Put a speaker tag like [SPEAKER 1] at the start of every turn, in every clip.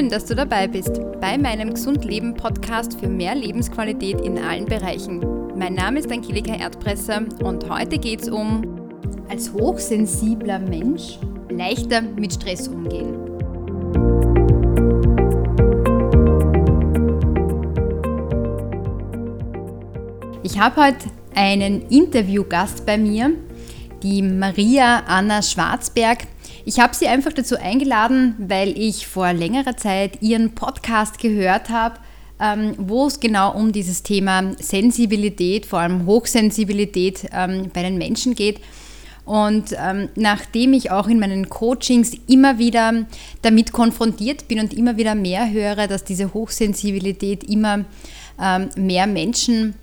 [SPEAKER 1] Schön, dass du dabei bist bei meinem Gesund Leben Podcast für mehr Lebensqualität in allen Bereichen. Mein Name ist Angelika Erdpresser und heute geht es um als hochsensibler Mensch leichter mit Stress umgehen. Ich habe heute einen Interviewgast bei mir, die Maria Anna Schwarzberg. Ich habe sie einfach dazu eingeladen, weil ich vor längerer Zeit ihren Podcast gehört habe, ähm, wo es genau um dieses Thema Sensibilität, vor allem Hochsensibilität ähm, bei den Menschen geht. Und ähm, nachdem ich auch in meinen Coachings immer wieder damit konfrontiert bin und immer wieder mehr höre, dass diese Hochsensibilität immer ähm, mehr Menschen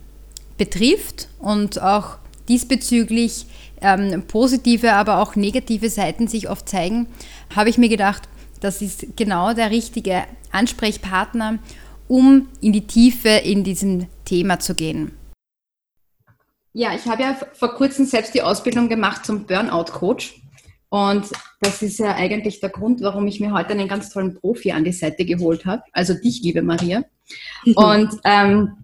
[SPEAKER 1] betrifft und auch diesbezüglich ähm, positive, aber auch negative Seiten sich oft zeigen, habe ich mir gedacht, das ist genau der richtige Ansprechpartner, um in die Tiefe in diesem Thema zu gehen. Ja, ich habe ja vor kurzem selbst die Ausbildung gemacht zum Burnout-Coach. Und das ist ja eigentlich der Grund, warum ich mir heute einen ganz tollen Profi an die Seite geholt habe. Also dich, liebe Maria. Und ähm,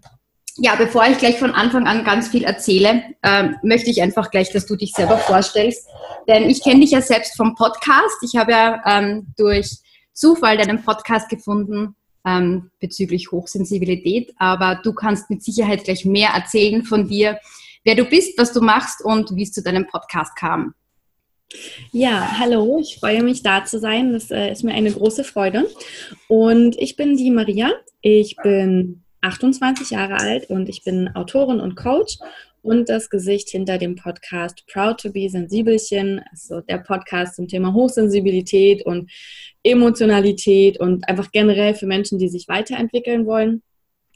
[SPEAKER 1] ja, bevor ich gleich von Anfang an ganz viel erzähle, ähm, möchte ich einfach gleich, dass du dich selber vorstellst. Denn ich kenne dich ja selbst vom Podcast. Ich habe ja ähm, durch Zufall deinen Podcast gefunden ähm, bezüglich Hochsensibilität. Aber du kannst mit Sicherheit gleich mehr erzählen von dir, wer du bist, was du machst und wie es zu deinem Podcast kam.
[SPEAKER 2] Ja, hallo, ich freue mich da zu sein. Das äh, ist mir eine große Freude. Und ich bin die Maria. Ich bin 28 Jahre alt und ich bin Autorin und Coach und das Gesicht hinter dem Podcast Proud to be Sensibelchen, also der Podcast zum Thema Hochsensibilität und Emotionalität und einfach generell für Menschen, die sich weiterentwickeln wollen.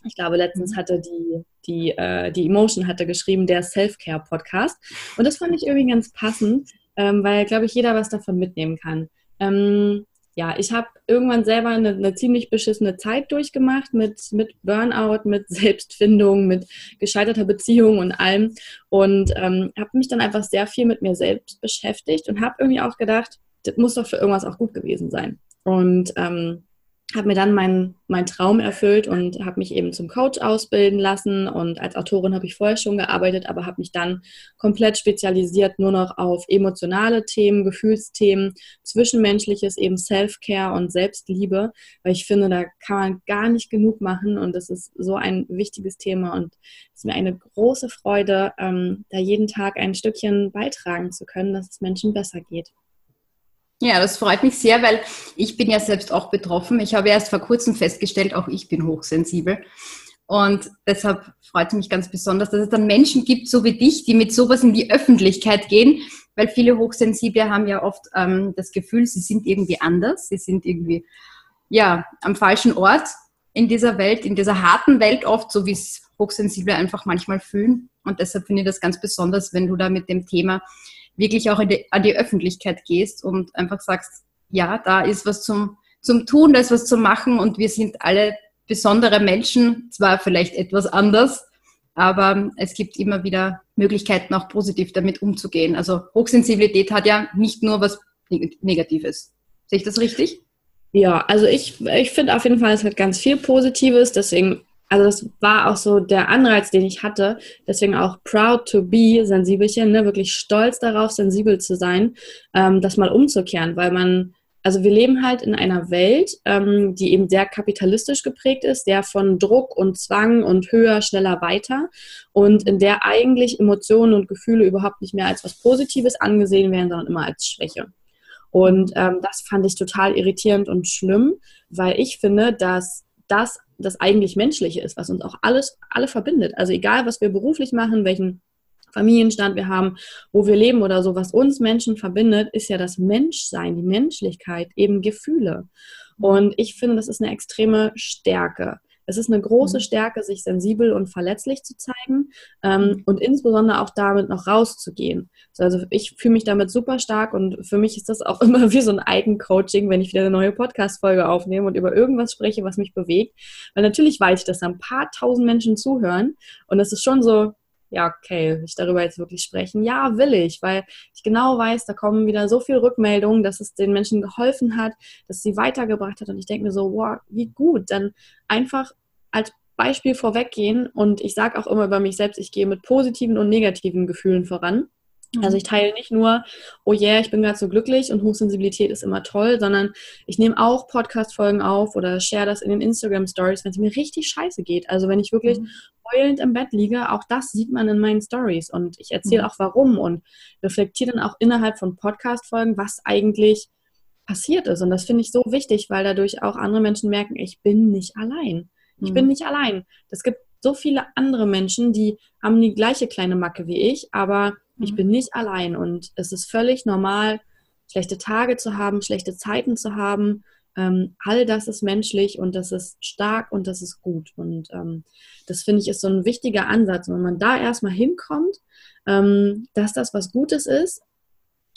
[SPEAKER 2] Ich glaube, letztens hatte die, die, äh, die Emotion hatte geschrieben, der Self-Care-Podcast. Und das fand ich irgendwie ganz passend, ähm, weil, glaube ich, jeder was davon mitnehmen kann. Ähm, ja, ich habe irgendwann selber eine, eine, ziemlich beschissene Zeit durchgemacht mit, mit Burnout, mit Selbstfindung, mit gescheiterter Beziehung und allem. Und ähm, habe mich dann einfach sehr viel mit mir selbst beschäftigt und habe irgendwie auch gedacht, das muss doch für irgendwas auch gut gewesen sein. Und ähm, habe mir dann meinen mein Traum erfüllt und habe mich eben zum Coach ausbilden lassen. Und als Autorin habe ich vorher schon gearbeitet, aber habe mich dann komplett spezialisiert nur noch auf emotionale Themen, Gefühlsthemen, Zwischenmenschliches, eben Self-Care und Selbstliebe, weil ich finde, da kann man gar nicht genug machen und das ist so ein wichtiges Thema und es ist mir eine große Freude, ähm, da jeden Tag ein Stückchen beitragen zu können, dass es Menschen besser geht.
[SPEAKER 1] Ja, das freut mich sehr, weil ich bin ja selbst auch betroffen. Ich habe erst vor kurzem festgestellt, auch ich bin hochsensibel. Und deshalb freut es mich ganz besonders, dass es dann Menschen gibt, so wie dich, die mit sowas in die Öffentlichkeit gehen, weil viele Hochsensible haben ja oft ähm, das Gefühl, sie sind irgendwie anders, sie sind irgendwie ja am falschen Ort in dieser Welt, in dieser harten Welt oft, so wie es Hochsensible einfach manchmal fühlen. Und deshalb finde ich das ganz besonders, wenn du da mit dem Thema wirklich auch die, an die Öffentlichkeit gehst und einfach sagst, ja, da ist was zum, zum Tun, da ist was zu machen und wir sind alle besondere Menschen, zwar vielleicht etwas anders, aber es gibt immer wieder Möglichkeiten, auch positiv damit umzugehen. Also Hochsensibilität hat ja nicht nur was Negatives. Sehe ich das richtig?
[SPEAKER 2] Ja, also ich, ich finde auf jeden Fall, es hat ganz viel Positives. Deswegen also das war auch so der Anreiz, den ich hatte. Deswegen auch proud to be Sensibelchen, ne? wirklich stolz darauf, sensibel zu sein, ähm, das mal umzukehren, weil man, also wir leben halt in einer Welt, ähm, die eben sehr kapitalistisch geprägt ist, der von Druck und Zwang und höher, schneller, weiter und in der eigentlich Emotionen und Gefühle überhaupt nicht mehr als was Positives angesehen werden, sondern immer als Schwäche. Und ähm, das fand ich total irritierend und schlimm, weil ich finde, dass das das eigentlich Menschliche ist, was uns auch alles, alle verbindet. Also egal, was wir beruflich machen, welchen Familienstand wir haben, wo wir leben oder so, was uns Menschen verbindet, ist ja das Menschsein, die Menschlichkeit, eben Gefühle. Und ich finde, das ist eine extreme Stärke. Es ist eine große mhm. Stärke, sich sensibel und verletzlich zu zeigen ähm, mhm. und insbesondere auch damit noch rauszugehen. Also ich fühle mich damit super stark und für mich ist das auch immer wie so ein Eigencoaching, wenn ich wieder eine neue Podcast-Folge aufnehme und über irgendwas spreche, was mich bewegt. Weil natürlich weiß ich, dass da ein paar tausend Menschen zuhören und das ist schon so, ja, okay, ich darüber jetzt wirklich sprechen? Ja, will ich, weil ich genau weiß, da kommen wieder so viele Rückmeldungen, dass es den Menschen geholfen hat, dass sie weitergebracht hat. Und ich denke mir so, wow, wie gut. Dann einfach als Beispiel vorweggehen und ich sage auch immer über mich selbst, ich gehe mit positiven und negativen Gefühlen voran. Also ich teile nicht nur, oh yeah, ich bin gerade so glücklich und Hochsensibilität ist immer toll, sondern ich nehme auch Podcast-Folgen auf oder share das in den Instagram-Stories, wenn es mir richtig scheiße geht. Also wenn ich wirklich mhm. heulend im Bett liege, auch das sieht man in meinen Stories und ich erzähle mhm. auch warum und reflektiere dann auch innerhalb von Podcast-Folgen, was eigentlich passiert ist. Und das finde ich so wichtig, weil dadurch auch andere Menschen merken, ich bin nicht allein. Ich mhm. bin nicht allein. Es gibt so viele andere Menschen, die haben die gleiche kleine Macke wie ich, aber ich mhm. bin nicht allein und es ist völlig normal, schlechte Tage zu haben, schlechte Zeiten zu haben. Ähm, all das ist menschlich und das ist stark und das ist gut. Und ähm, das finde ich ist so ein wichtiger Ansatz. Und wenn man da erstmal hinkommt, ähm, dass das was Gutes ist,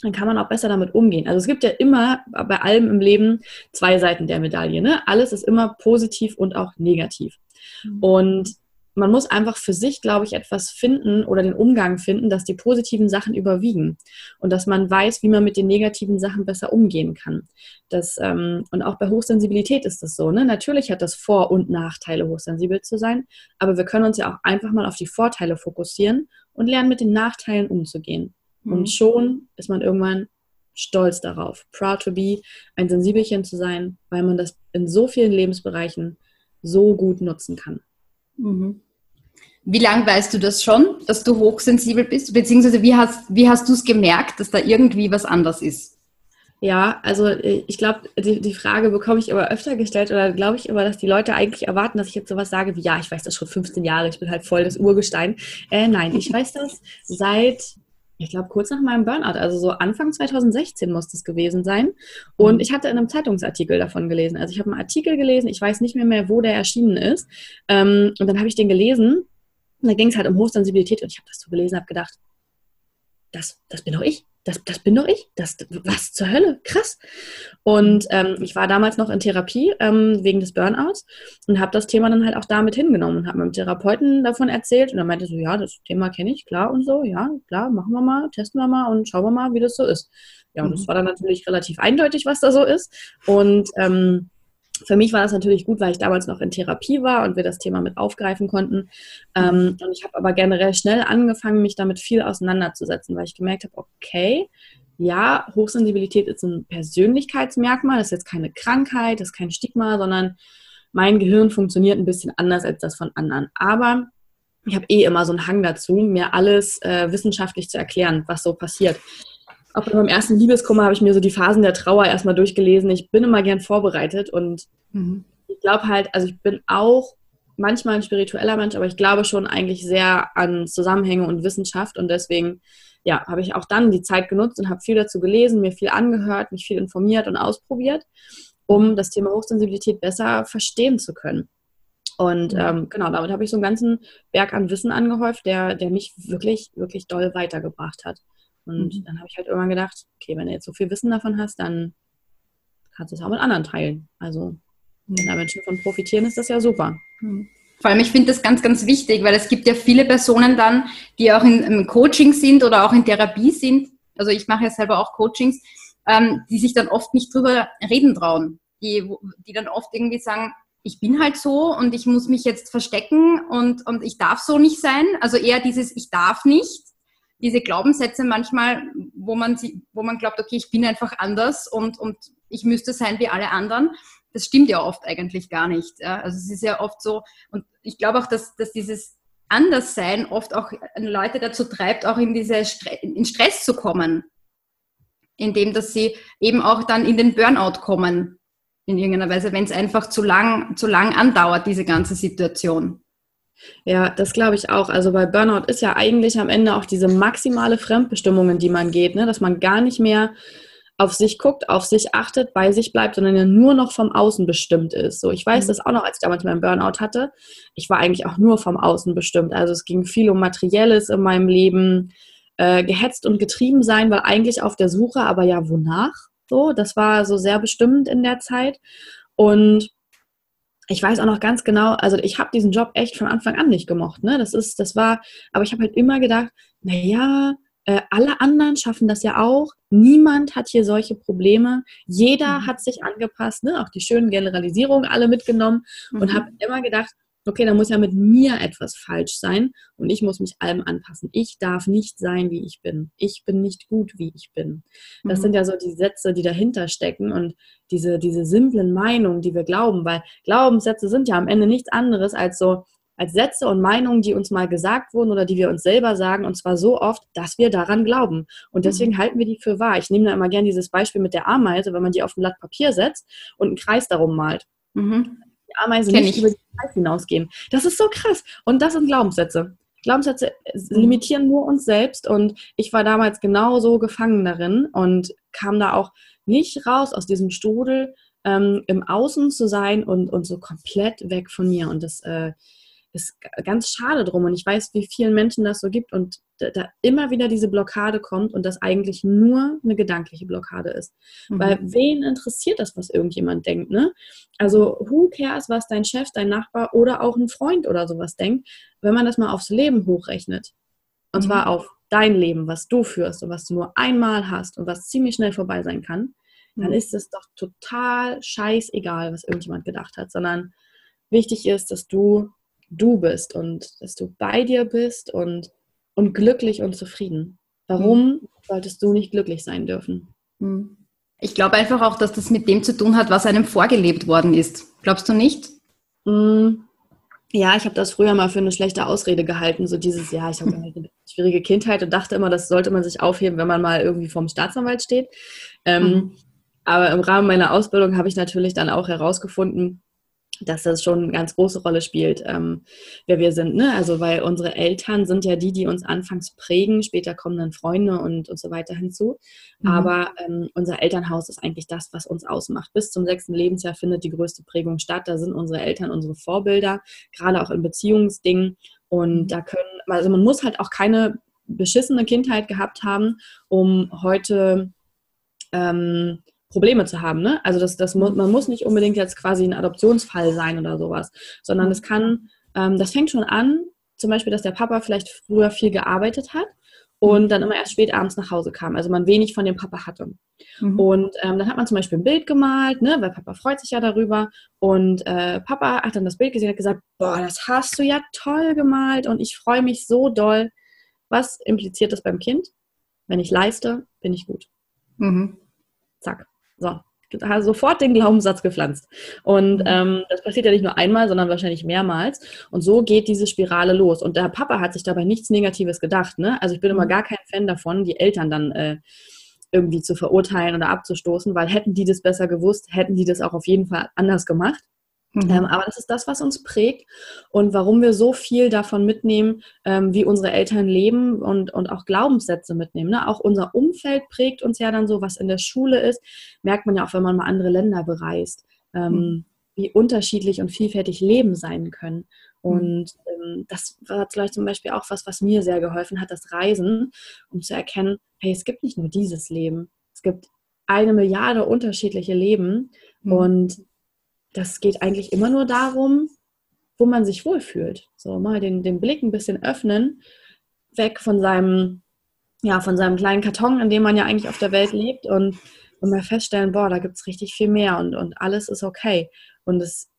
[SPEAKER 2] dann kann man auch besser damit umgehen. Also es gibt ja immer bei allem im Leben zwei Seiten der Medaille. Ne? Alles ist immer positiv und auch negativ. Mhm. Und man muss einfach für sich, glaube ich, etwas finden oder den Umgang finden, dass die positiven Sachen überwiegen und dass man weiß, wie man mit den negativen Sachen besser umgehen kann. Das, ähm, und auch bei Hochsensibilität ist das so. Ne? Natürlich hat das Vor- und Nachteile, hochsensibel zu sein, aber wir können uns ja auch einfach mal auf die Vorteile fokussieren und lernen, mit den Nachteilen umzugehen. Mhm. Und schon ist man irgendwann stolz darauf, proud to be, ein Sensibelchen zu sein, weil man das in so vielen Lebensbereichen so gut nutzen kann.
[SPEAKER 1] Mhm. Wie lange weißt du das schon, dass du hochsensibel bist? Beziehungsweise wie hast, wie hast du es gemerkt, dass da irgendwie was anders ist?
[SPEAKER 2] Ja, also äh, ich glaube, die, die Frage bekomme ich aber öfter gestellt oder glaube ich immer, dass die Leute eigentlich erwarten, dass ich jetzt sowas sage wie, ja, ich weiß das schon 15 Jahre, ich bin halt voll das Urgestein. Äh, nein, ich weiß das seit ich glaube, kurz nach meinem Burnout, also so Anfang 2016 muss das gewesen sein. Und mhm. ich hatte in einem Zeitungsartikel davon gelesen. Also ich habe einen Artikel gelesen, ich weiß nicht mehr, mehr wo der erschienen ist. Ähm, und dann habe ich den gelesen. Und da ging es halt um Hochsensibilität. Und ich habe das so gelesen, habe gedacht, das, das bin doch ich das, das bin doch ich. Das, was zur Hölle? Krass. Und ähm, ich war damals noch in Therapie ähm, wegen des Burnouts und habe das Thema dann halt auch damit hingenommen und habe meinem Therapeuten davon erzählt. Und er meinte so, ja, das Thema kenne ich, klar und so. Ja, klar, machen wir mal, testen wir mal und schauen wir mal, wie das so ist. Ja, und mhm. das war dann natürlich relativ eindeutig, was da so ist. Und ähm, für mich war das natürlich gut, weil ich damals noch in Therapie war und wir das Thema mit aufgreifen konnten. Ähm, und ich habe aber generell schnell angefangen, mich damit viel auseinanderzusetzen, weil ich gemerkt habe, okay, ja, Hochsensibilität ist ein Persönlichkeitsmerkmal, das ist jetzt keine Krankheit, das ist kein Stigma, sondern mein Gehirn funktioniert ein bisschen anders als das von anderen. Aber ich habe eh immer so einen Hang dazu, mir alles äh, wissenschaftlich zu erklären, was so passiert. Auch beim ersten Liebeskummer habe ich mir so die Phasen der Trauer erstmal durchgelesen. Ich bin immer gern vorbereitet und mhm. ich glaube halt, also ich bin auch manchmal ein spiritueller Mensch, aber ich glaube schon eigentlich sehr an Zusammenhänge und Wissenschaft und deswegen ja, habe ich auch dann die Zeit genutzt und habe viel dazu gelesen, mir viel angehört, mich viel informiert und ausprobiert, um das Thema Hochsensibilität besser verstehen zu können. Und mhm. ähm, genau, damit habe ich so einen ganzen Berg an Wissen angehäuft, der, der mich wirklich, wirklich doll weitergebracht hat. Und mhm. dann habe ich halt irgendwann gedacht, okay, wenn du jetzt so viel Wissen davon hast, dann kannst du es auch mit anderen teilen. Also, wenn da Menschen von profitieren, ist das ja super.
[SPEAKER 1] Mhm. Vor allem, ich finde das ganz, ganz wichtig, weil es gibt ja viele Personen dann, die auch in, im Coaching sind oder auch in Therapie sind. Also ich mache ja selber auch Coachings, ähm, die sich dann oft nicht drüber reden trauen. Die, die dann oft irgendwie sagen, ich bin halt so und ich muss mich jetzt verstecken und, und ich darf so nicht sein. Also eher dieses Ich darf nicht diese Glaubenssätze manchmal, wo man, sie, wo man glaubt, okay, ich bin einfach anders und, und ich müsste sein wie alle anderen. Das stimmt ja oft eigentlich gar nicht. Ja? Also es ist ja oft so, und ich glaube auch, dass, dass dieses Anderssein oft auch Leute dazu treibt, auch in diese Stre in Stress zu kommen, indem dass sie eben auch dann in den Burnout kommen in irgendeiner Weise, wenn es einfach zu lang, zu lang andauert, diese ganze Situation.
[SPEAKER 2] Ja, das glaube ich auch. Also bei Burnout ist ja eigentlich am Ende auch diese maximale Fremdbestimmung, in die man geht, ne? dass man gar nicht mehr auf sich guckt, auf sich achtet, bei sich bleibt, sondern ja nur noch vom Außen bestimmt ist. So, ich weiß mhm. das auch noch, als ich damals meinen Burnout hatte. Ich war eigentlich auch nur vom Außen bestimmt. Also es ging viel um Materielles in meinem Leben, äh, gehetzt und getrieben sein, weil eigentlich auf der Suche, aber ja, wonach? So, das war so sehr bestimmend in der Zeit. Und ich weiß auch noch ganz genau, also ich habe diesen Job echt von Anfang an nicht gemocht. Ne? Das ist, das war, aber ich habe halt immer gedacht, naja, äh, alle anderen schaffen das ja auch. Niemand hat hier solche Probleme. Jeder mhm. hat sich angepasst, ne? auch die schönen Generalisierungen alle mitgenommen mhm. und habe immer gedacht, okay, da muss ja mit mir etwas falsch sein und ich muss mich allem anpassen. Ich darf nicht sein, wie ich bin. Ich bin nicht gut, wie ich bin. Das mhm. sind ja so die Sätze, die dahinter stecken und diese, diese simplen Meinungen, die wir glauben, weil Glaubenssätze sind ja am Ende nichts anderes als so, als Sätze und Meinungen, die uns mal gesagt wurden oder die wir uns selber sagen, und zwar so oft, dass wir daran glauben. Und deswegen mhm. halten wir die für wahr. Ich nehme da immer gerne dieses Beispiel mit der Ameise, wenn man die auf ein Blatt Papier setzt und einen Kreis darum malt. Mhm. Die Ameise Kenn nicht ich. über den Kreis hinausgehen. Das ist so krass. Und das sind Glaubenssätze. Glaubenssätze limitieren nur uns selbst und ich war damals genauso gefangen darin und kam da auch nicht raus aus diesem Strudel, ähm, im Außen zu sein und, und so komplett weg von mir. Und das äh, ist ganz schade drum. Und ich weiß, wie vielen Menschen das so gibt und da, immer wieder diese Blockade kommt und das eigentlich nur eine gedankliche Blockade ist. Mhm. Weil wen interessiert das, was irgendjemand denkt, ne? Also who cares, was dein Chef, dein Nachbar oder auch ein Freund oder sowas denkt, wenn man das mal aufs Leben hochrechnet. Und mhm. zwar auf dein Leben, was du führst und was du nur einmal hast und was ziemlich schnell vorbei sein kann, dann mhm. ist es doch total scheißegal, was irgendjemand gedacht hat, sondern wichtig ist, dass du du bist und dass du bei dir bist und, und glücklich und zufrieden. Warum mhm. solltest du nicht glücklich sein dürfen?
[SPEAKER 1] Mhm. Ich glaube einfach auch, dass das mit dem zu tun hat, was einem vorgelebt worden ist. Glaubst du nicht?
[SPEAKER 2] Mhm. Ja, ich habe das früher mal für eine schlechte Ausrede gehalten, so dieses, ja, ich habe eine schwierige Kindheit und dachte immer, das sollte man sich aufheben, wenn man mal irgendwie vorm Staatsanwalt steht. Ähm, mhm. Aber im Rahmen meiner Ausbildung habe ich natürlich dann auch herausgefunden, dass das schon eine ganz große Rolle spielt, ähm, wer wir sind. Ne? Also weil unsere Eltern sind ja die, die uns anfangs prägen, später kommen dann Freunde und, und so weiter hinzu. Mhm. Aber ähm, unser Elternhaus ist eigentlich das, was uns ausmacht. Bis zum sechsten Lebensjahr findet die größte Prägung statt. Da sind unsere Eltern unsere Vorbilder, gerade auch in Beziehungsdingen. Und mhm. da können, also man muss halt auch keine beschissene Kindheit gehabt haben, um heute ähm, Probleme zu haben. Ne? Also das, das, man muss nicht unbedingt jetzt quasi ein Adoptionsfall sein oder sowas, sondern es kann, ähm, das fängt schon an, zum Beispiel, dass der Papa vielleicht früher viel gearbeitet hat und dann immer erst spät abends nach Hause kam. Also man wenig von dem Papa hatte. Mhm. Und ähm, dann hat man zum Beispiel ein Bild gemalt, ne, weil Papa freut sich ja darüber. Und äh, Papa hat dann das Bild gesehen und hat gesagt, boah, das hast du ja toll gemalt und ich freue mich so doll. Was impliziert das beim Kind? Wenn ich leiste, bin ich gut. Mhm. Zack. So, hat sofort den Glaubenssatz gepflanzt. Und mhm. ähm, das passiert ja nicht nur einmal, sondern wahrscheinlich mehrmals. Und so geht diese Spirale los. Und der Papa hat sich dabei nichts Negatives gedacht. Ne? Also ich bin immer mhm. gar kein Fan davon, die Eltern dann äh, irgendwie zu verurteilen oder abzustoßen, weil hätten die das besser gewusst, hätten die das auch auf jeden Fall anders gemacht. Mhm. Ähm, aber das ist das, was uns prägt und warum wir so viel davon mitnehmen, ähm, wie unsere Eltern leben und, und auch Glaubenssätze mitnehmen. Ne? Auch unser Umfeld prägt uns ja dann so, was in der Schule ist, merkt man ja auch, wenn man mal andere Länder bereist, ähm, mhm. wie unterschiedlich und vielfältig Leben sein können. Mhm. Und ähm, das war vielleicht zum Beispiel auch was, was mir sehr geholfen hat, das Reisen, um zu erkennen, hey, es gibt nicht nur dieses Leben, es gibt eine Milliarde unterschiedliche Leben mhm. und das geht eigentlich immer nur darum, wo man sich wohlfühlt. So mal den, den Blick ein bisschen öffnen, weg von seinem, ja, von seinem kleinen Karton, in dem man ja eigentlich auf der Welt lebt und, und mal feststellen, boah, da gibt es richtig viel mehr und, und alles ist okay. Und es,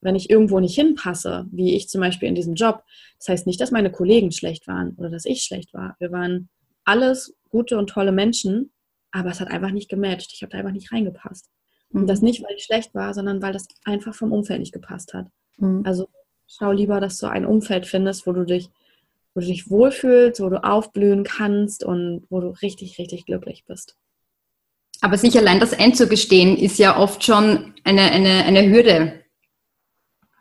[SPEAKER 2] wenn ich irgendwo nicht hinpasse, wie ich zum Beispiel in diesem Job, das heißt nicht, dass meine Kollegen schlecht waren oder dass ich schlecht war. Wir waren alles gute und tolle Menschen, aber es hat einfach nicht gematcht. Ich habe da einfach nicht reingepasst. Und das mhm. nicht, weil ich schlecht war, sondern weil das einfach vom Umfeld nicht gepasst hat. Mhm. Also schau lieber, dass du ein Umfeld findest, wo du dich, wo du dich wohlfühlst, wo du aufblühen kannst und wo du richtig, richtig glücklich bist.
[SPEAKER 1] Aber sich allein das einzugestehen, ist ja oft schon eine, eine, eine Hürde.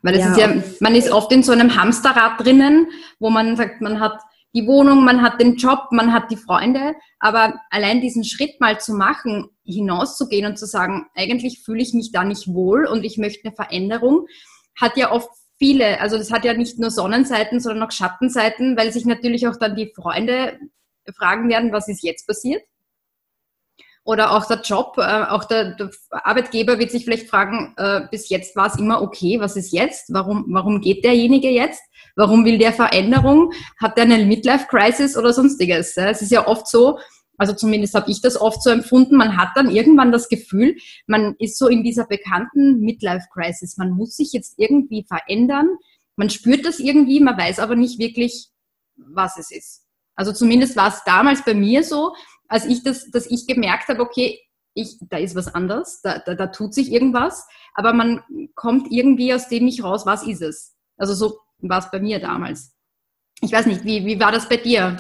[SPEAKER 1] Weil es ja, ist ja, man ist oft in so einem Hamsterrad drinnen, wo man sagt, man hat die Wohnung, man hat den Job, man hat die Freunde, aber allein diesen Schritt mal zu machen, hinauszugehen und zu sagen, eigentlich fühle ich mich da nicht wohl und ich möchte eine Veränderung, hat ja oft viele, also das hat ja nicht nur Sonnenseiten, sondern auch Schattenseiten, weil sich natürlich auch dann die Freunde fragen werden, was ist jetzt passiert? oder auch der Job, äh, auch der, der, Arbeitgeber wird sich vielleicht fragen, äh, bis jetzt war es immer okay, was ist jetzt? Warum, warum geht derjenige jetzt? Warum will der Veränderung? Hat der eine Midlife-Crisis oder sonstiges? Es ist ja oft so, also zumindest habe ich das oft so empfunden, man hat dann irgendwann das Gefühl, man ist so in dieser bekannten Midlife-Crisis. Man muss sich jetzt irgendwie verändern. Man spürt das irgendwie, man weiß aber nicht wirklich, was es ist. Also zumindest war es damals bei mir so, als ich das, dass ich gemerkt habe, okay, ich, da ist was anders, da, da, da tut sich irgendwas, aber man kommt irgendwie aus dem nicht raus, was ist es? Also so war es bei mir damals. Ich weiß nicht, wie, wie war das bei dir?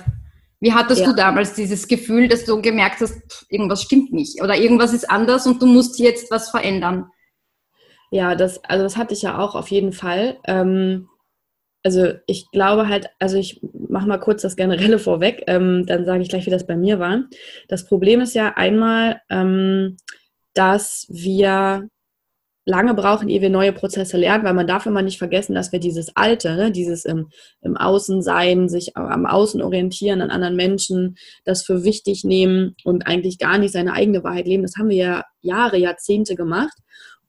[SPEAKER 1] Wie hattest ja. du damals dieses Gefühl, dass du gemerkt hast, pff, irgendwas stimmt nicht oder irgendwas ist anders und du musst jetzt was verändern?
[SPEAKER 2] Ja, das, also das hatte ich ja auch auf jeden Fall. Ähm, also ich glaube halt, also ich mache mal kurz das Generelle vorweg, ähm, dann sage ich gleich, wie das bei mir war. Das Problem ist ja einmal, ähm, dass wir lange brauchen, ehe wir neue Prozesse lernen, weil man darf immer nicht vergessen, dass wir dieses Alte, ne, dieses im, im Außensein, sich am Außen orientieren, an anderen Menschen, das für wichtig nehmen und eigentlich gar nicht seine eigene Wahrheit leben, das haben wir ja Jahre, Jahrzehnte gemacht.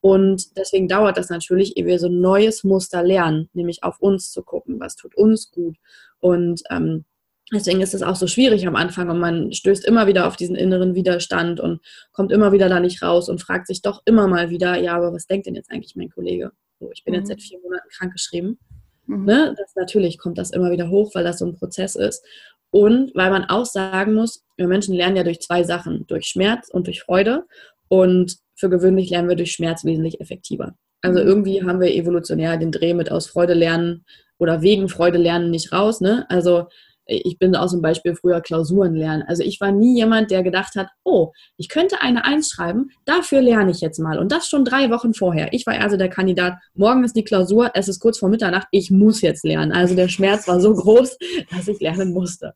[SPEAKER 2] Und deswegen dauert das natürlich, ehe wir so ein neues Muster lernen, nämlich auf uns zu gucken, was tut uns gut. Und ähm, deswegen ist es auch so schwierig am Anfang und man stößt immer wieder auf diesen inneren Widerstand und kommt immer wieder da nicht raus und fragt sich doch immer mal wieder, ja, aber was denkt denn jetzt eigentlich mein Kollege? So, ich bin mhm. jetzt seit vier Monaten krankgeschrieben. Mhm. Ne? Das, natürlich kommt das immer wieder hoch, weil das so ein Prozess ist. Und weil man auch sagen muss, wir Menschen lernen ja durch zwei Sachen, durch Schmerz und durch Freude. Und für gewöhnlich lernen wir durch Schmerz wesentlich effektiver. Also mhm. irgendwie haben wir evolutionär den Dreh mit aus Freude lernen oder wegen Freude lernen nicht raus. Ne? Also ich bin auch zum Beispiel früher Klausuren lernen. Also ich war nie jemand, der gedacht hat, oh, ich könnte eine Eins schreiben, dafür lerne ich jetzt mal. Und das schon drei Wochen vorher. Ich war also der Kandidat, morgen ist die Klausur, es ist kurz vor Mitternacht, ich muss jetzt lernen. Also der Schmerz war so groß, dass ich lernen musste.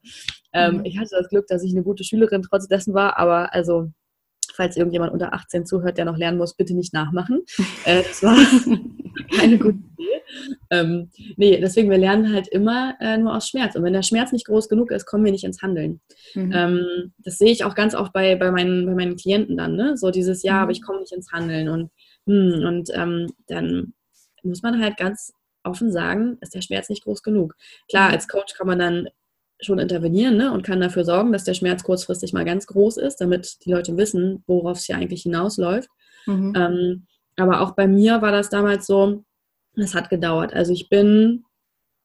[SPEAKER 2] Ähm, mhm. ich hatte das Glück, dass ich eine gute Schülerin trotz dessen war, aber also falls irgendjemand unter 18 zuhört, der noch lernen muss, bitte nicht nachmachen. Äh, das war keine gute Idee. Ähm, nee, deswegen, wir lernen halt immer äh, nur aus Schmerz. Und wenn der Schmerz nicht groß genug ist, kommen wir nicht ins Handeln. Mhm. Ähm, das sehe ich auch ganz oft bei, bei, meinen, bei meinen Klienten dann, ne? So dieses, ja, mhm. aber ich komme nicht ins Handeln. Und, hm, und ähm, dann muss man halt ganz offen sagen, ist der Schmerz nicht groß genug. Klar, mhm. als Coach kann man dann schon intervenieren ne, und kann dafür sorgen, dass der Schmerz kurzfristig mal ganz groß ist, damit die Leute wissen, worauf es hier eigentlich hinausläuft. Mhm. Ähm, aber auch bei mir war das damals so, es hat gedauert. Also ich bin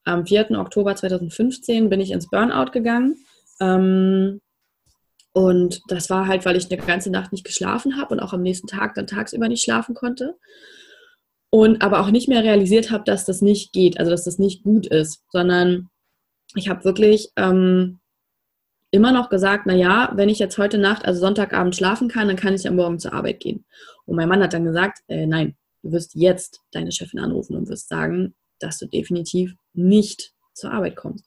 [SPEAKER 2] am 4. Oktober 2015 bin ich ins Burnout gegangen. Ähm, und das war halt, weil ich eine ganze Nacht nicht geschlafen habe und auch am nächsten Tag dann tagsüber nicht schlafen konnte. Und aber auch nicht mehr realisiert habe, dass das nicht geht, also dass das nicht gut ist, sondern ich habe wirklich ähm, immer noch gesagt, na ja, wenn ich jetzt heute Nacht, also Sonntagabend schlafen kann, dann kann ich am Morgen zur Arbeit gehen. Und mein Mann hat dann gesagt, äh, nein, du wirst jetzt deine Chefin anrufen und wirst sagen, dass du definitiv nicht zur Arbeit kommst.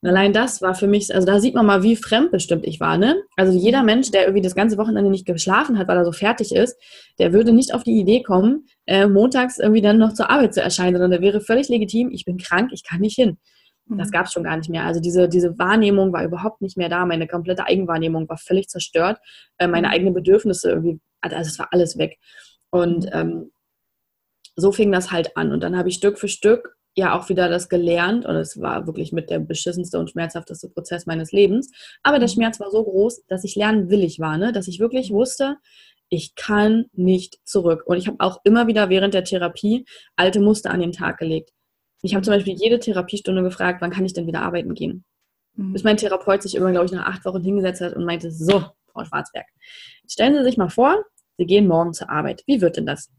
[SPEAKER 2] Und allein das war für mich, also da sieht man mal, wie fremdbestimmt ich war. Ne? Also jeder Mensch, der irgendwie das ganze Wochenende nicht geschlafen hat, weil er so fertig ist, der würde nicht auf die Idee kommen, äh, montags irgendwie dann noch zur Arbeit zu erscheinen, sondern der wäre völlig legitim, ich bin krank, ich kann nicht hin. Das mhm. gab es schon gar nicht mehr. Also diese, diese Wahrnehmung war überhaupt nicht mehr da. Meine komplette Eigenwahrnehmung war völlig zerstört. Äh, meine mhm. eigenen Bedürfnisse irgendwie, also es war alles weg. Und mhm. ähm, so fing das halt an. Und dann habe ich Stück für Stück ja auch wieder das gelernt. Und es war wirklich mit der beschissenste und schmerzhafteste Prozess meines Lebens. Aber der Schmerz war so groß, dass ich lernwillig war, ne? dass ich wirklich wusste, ich kann nicht zurück. Und ich habe auch immer wieder während der Therapie alte Muster an den Tag gelegt. Ich habe zum Beispiel jede Therapiestunde gefragt, wann kann ich denn wieder arbeiten gehen? Mhm. Bis mein Therapeut sich immer, glaube ich, nach acht Wochen hingesetzt hat und meinte, so, Frau Schwarzberg, stellen Sie sich mal vor, Sie gehen morgen zur Arbeit. Wie wird denn das?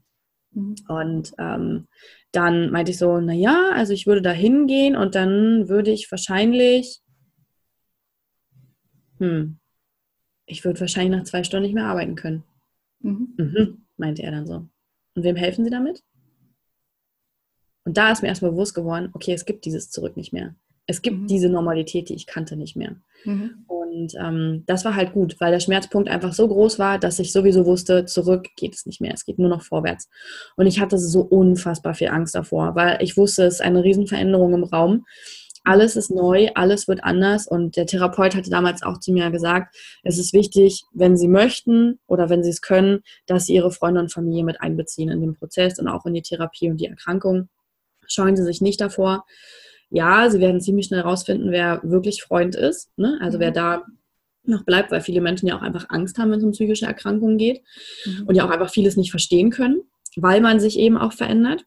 [SPEAKER 2] Mhm. Und ähm, dann meinte ich so, naja, also ich würde da hingehen und dann würde ich wahrscheinlich, hm, ich würde wahrscheinlich nach zwei Stunden nicht mehr arbeiten können. Mhm. Mhm, meinte er dann so. Und wem helfen Sie damit? Und da ist mir erstmal bewusst geworden, okay, es gibt dieses Zurück nicht mehr. Es gibt mhm. diese Normalität, die ich kannte, nicht mehr. Mhm. Und ähm, das war halt gut, weil der Schmerzpunkt einfach so groß war, dass ich sowieso wusste, zurück geht es nicht mehr. Es geht nur noch vorwärts. Und ich hatte so unfassbar viel Angst davor, weil ich wusste, es ist eine Riesenveränderung im Raum. alles ist neu, alles wird anders. Und der Therapeut hatte damals auch zu mir gesagt, es ist wichtig, wenn Sie möchten oder wenn Sie es können, dass Sie Ihre Freunde und Familie mit einbeziehen in den Prozess und auch in die Therapie und die Erkrankung. Scheuen Sie sich nicht davor. Ja, Sie werden ziemlich schnell herausfinden, wer wirklich Freund ist. Ne? Also mhm. wer da noch bleibt, weil viele Menschen ja auch einfach Angst haben, wenn es um psychische Erkrankungen geht mhm. und ja auch einfach vieles nicht verstehen können, weil man sich eben auch verändert.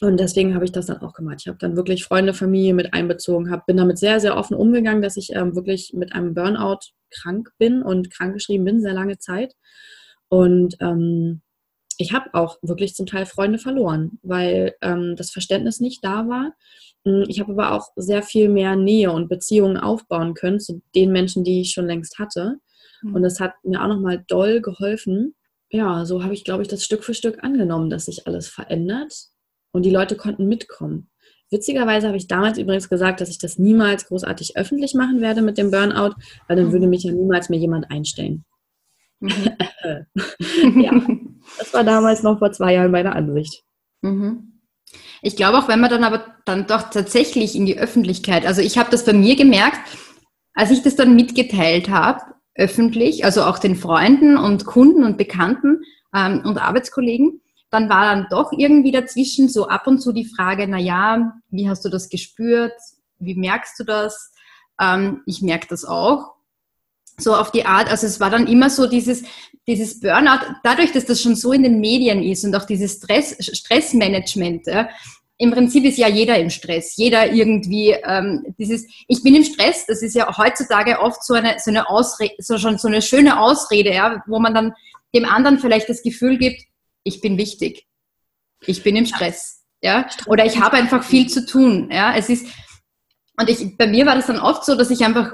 [SPEAKER 2] Und deswegen habe ich das dann auch gemacht. Ich habe dann wirklich Freunde, Familie mit einbezogen, hab, bin damit sehr, sehr offen umgegangen, dass ich ähm, wirklich mit einem Burnout krank bin und krankgeschrieben bin, sehr lange Zeit. Und ähm, ich habe auch wirklich zum Teil Freunde verloren, weil ähm, das Verständnis nicht da war. Hm, ich habe aber auch sehr viel mehr Nähe und Beziehungen aufbauen können zu den Menschen, die ich schon längst hatte. Mhm. Und das hat mir auch nochmal doll geholfen. Ja, so habe ich, glaube ich, das Stück für Stück angenommen, dass sich alles verändert und die Leute konnten mitkommen. Witzigerweise habe ich damals übrigens gesagt, dass ich das niemals großartig öffentlich machen werde mit dem Burnout, weil dann würde mich ja niemals mehr jemand einstellen. Mhm. ja, das war damals noch vor zwei Jahren meine Ansicht.
[SPEAKER 1] Mhm. Ich glaube auch, wenn man dann aber dann doch tatsächlich in die Öffentlichkeit, also ich habe das bei mir gemerkt, als ich das dann mitgeteilt habe, öffentlich, also auch den Freunden und Kunden und Bekannten ähm, und Arbeitskollegen, dann war dann doch irgendwie dazwischen so ab und zu die Frage, na ja, wie hast du das gespürt? Wie merkst du das? Ähm, ich merke das auch. So auf die Art, also es war dann immer so dieses, dieses Burnout, dadurch, dass das schon so in den Medien ist und auch dieses Stress, Stressmanagement, ja, im Prinzip ist ja jeder im Stress, jeder irgendwie ähm, dieses, ich bin im Stress, das ist ja heutzutage oft so eine, so eine Ausrede, so schon so eine schöne Ausrede, ja, wo man dann dem anderen vielleicht das Gefühl gibt, ich bin wichtig. Ich bin im Stress. Ja, oder ich habe einfach viel zu tun. Ja, es ist, und ich, bei mir war das dann oft so, dass ich einfach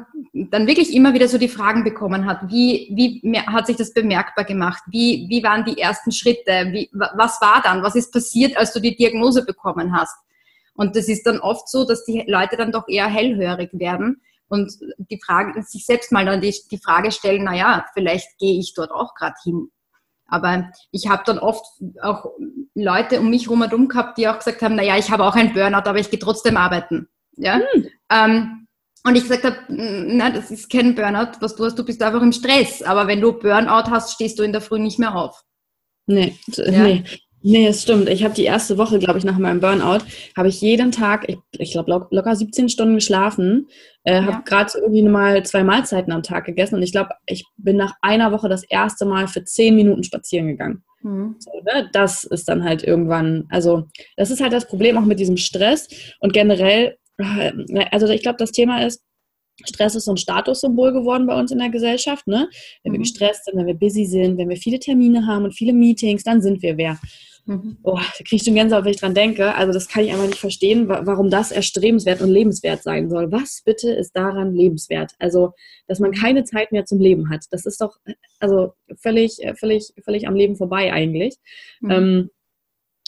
[SPEAKER 1] dann wirklich immer wieder so die Fragen bekommen hat, wie, wie hat sich das bemerkbar gemacht? Wie, wie waren die ersten Schritte? Wie, was war dann? Was ist passiert, als du die Diagnose bekommen hast? Und das ist dann oft so, dass die Leute dann doch eher hellhörig werden und die Frage, sich selbst mal dann die, die Frage stellen, na ja, vielleicht gehe ich dort auch gerade hin. Aber ich habe dann oft auch Leute um mich herum gehabt, die auch gesagt haben, naja, ich habe auch einen Burnout, aber ich gehe trotzdem arbeiten. Ja? Hm. Ähm, und ich gesagt habe, na, das ist kein Burnout, was du hast, du bist einfach im Stress. Aber wenn du Burnout hast, stehst du in der Früh nicht mehr auf.
[SPEAKER 2] Nee, ja? nee. Nee, es stimmt. Ich habe die erste Woche, glaube ich, nach meinem Burnout, habe ich jeden Tag, ich, ich glaube, locker 17 Stunden geschlafen, äh, ja. habe gerade so irgendwie mal zwei Mahlzeiten am Tag gegessen und ich glaube, ich bin nach einer Woche das erste Mal für 10 Minuten spazieren gegangen. Mhm. So, ne? Das ist dann halt irgendwann, also das ist halt das Problem auch mit diesem Stress und generell, also ich glaube, das Thema ist, Stress ist so ein Statussymbol geworden bei uns in der Gesellschaft. Ne? Wenn wir mhm. gestresst sind, wenn wir busy sind, wenn wir viele Termine haben und viele Meetings, dann sind wir wer. Mhm. Oh, da kriege ich schon Gänsehaut, wenn ich dran denke. Also das kann ich einfach nicht verstehen, warum das erstrebenswert und lebenswert sein soll. Was bitte ist daran lebenswert? Also, dass man keine Zeit mehr zum Leben hat. Das ist doch also völlig, völlig, völlig am Leben vorbei eigentlich. Mhm. Ähm,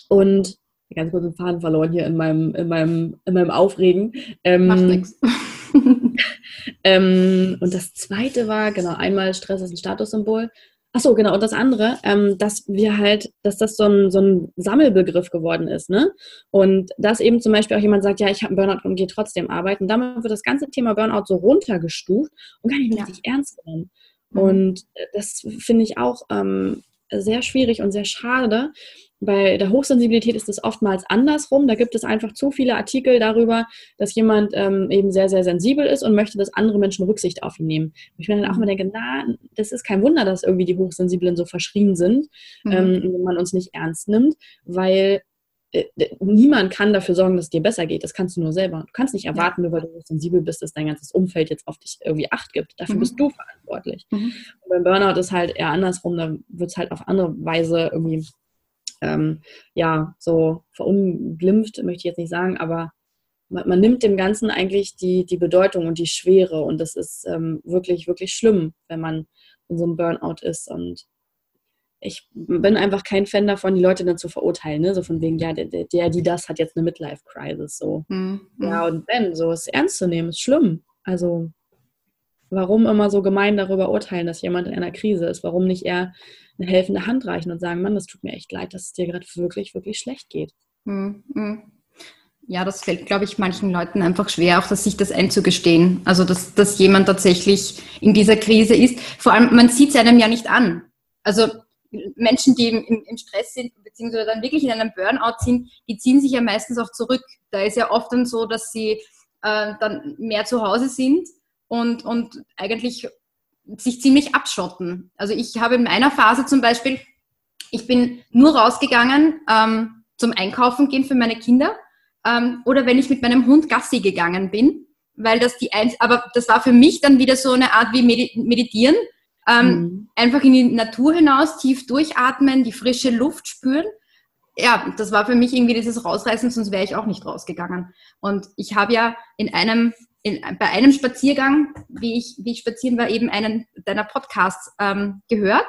[SPEAKER 2] und ganz kurz den Faden verloren hier in meinem, in meinem, in meinem Aufregen. Ähm, Macht nichts. ähm, und das zweite war, genau, einmal Stress ist ein Statussymbol. Ach so, genau. Und das andere, ähm, dass wir halt, dass das so ein, so ein Sammelbegriff geworden ist, ne? Und dass eben zum Beispiel auch jemand sagt, ja, ich habe einen Burnout und gehe trotzdem arbeiten. Damit wird das ganze Thema Burnout so runtergestuft und gar nicht mehr ja. richtig ernst genommen. Mhm. Und das finde ich auch ähm, sehr schwierig und sehr schade, bei der Hochsensibilität ist es oftmals andersrum. Da gibt es einfach zu viele Artikel darüber, dass jemand ähm, eben sehr, sehr sensibel ist und möchte, dass andere Menschen Rücksicht auf ihn nehmen. ich mir dann auch mal denke, na, das ist kein Wunder, dass irgendwie die Hochsensiblen so verschrien sind, mhm. ähm, wenn man uns nicht ernst nimmt, weil äh, niemand kann dafür sorgen, dass es dir besser geht. Das kannst du nur selber. Du kannst nicht erwarten, nur weil du sensibel bist, dass dein ganzes Umfeld jetzt auf dich irgendwie Acht gibt. Dafür mhm. bist du verantwortlich. Mhm. Und beim Burnout ist halt eher andersrum. Da wird es halt auf andere Weise irgendwie ähm, ja, so verunglimpft, möchte ich jetzt nicht sagen, aber man, man, nimmt dem Ganzen eigentlich die, die Bedeutung und die Schwere und das ist ähm, wirklich, wirklich schlimm, wenn man in so einem Burnout ist und ich bin einfach kein Fan davon, die Leute dann zu verurteilen, ne? so von wegen, ja, der, der die das hat jetzt eine Midlife-Crisis, so. Mhm. Ja, und wenn, so ist ernst zu nehmen, ist schlimm. Also, warum immer so gemein darüber urteilen, dass jemand in einer Krise ist? Warum nicht eher eine helfende Hand reichen und sagen, Mann, das tut mir echt leid, dass es dir gerade wirklich, wirklich schlecht geht.
[SPEAKER 1] Mhm. Ja, das fällt, glaube ich, manchen Leuten einfach schwer, auch das, sich das einzugestehen. Also, dass, dass jemand tatsächlich in dieser Krise ist. Vor allem, man sieht es einem ja nicht an. Also, Menschen, die im, im, Stress sind, beziehungsweise dann wirklich in einem Burnout sind, die ziehen sich ja meistens auch zurück. Da ist ja oft dann so, dass sie äh, dann mehr zu Hause sind und, und eigentlich sich ziemlich abschotten. Also ich habe in meiner Phase zum Beispiel, ich bin nur rausgegangen ähm, zum Einkaufen gehen für meine Kinder ähm, oder wenn ich mit meinem Hund Gassi gegangen bin, weil das die eins, aber das war für mich dann wieder so eine Art wie Meditieren. Ähm, mhm. Einfach in die Natur hinaus, tief durchatmen, die frische Luft spüren. Ja, das war für mich irgendwie dieses Rausreißen, sonst wäre ich auch nicht rausgegangen. Und ich habe ja in einem, in, bei einem Spaziergang, wie ich, wie ich spazieren war, eben einen deiner Podcasts ähm, gehört.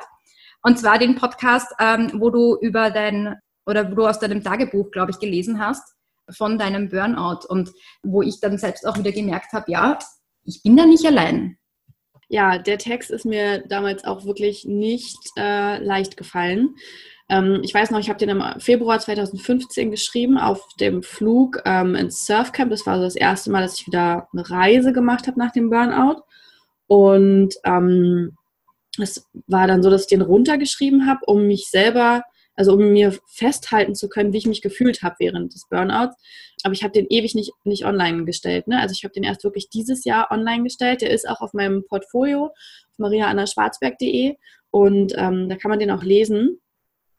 [SPEAKER 1] Und zwar den Podcast, ähm, wo du über dein, oder wo du aus deinem Tagebuch, glaube ich, gelesen hast von deinem Burnout und wo ich dann selbst auch wieder gemerkt habe, ja, ich bin da nicht allein.
[SPEAKER 2] Ja, der Text ist mir damals auch wirklich nicht äh, leicht gefallen. Ähm, ich weiß noch, ich habe den im Februar 2015 geschrieben auf dem Flug ähm, ins Surfcamp. Das war so das erste Mal, dass ich wieder eine Reise gemacht habe nach dem Burnout. Und ähm, es war dann so, dass ich den runtergeschrieben habe, um mich selber also um mir festhalten zu können, wie ich mich gefühlt habe während des Burnouts. Aber ich habe den ewig nicht, nicht online gestellt. Ne? Also ich habe den erst wirklich dieses Jahr online gestellt. Der ist auch auf meinem Portfolio mariaannaschwarzberg.de und ähm, da kann man den auch lesen.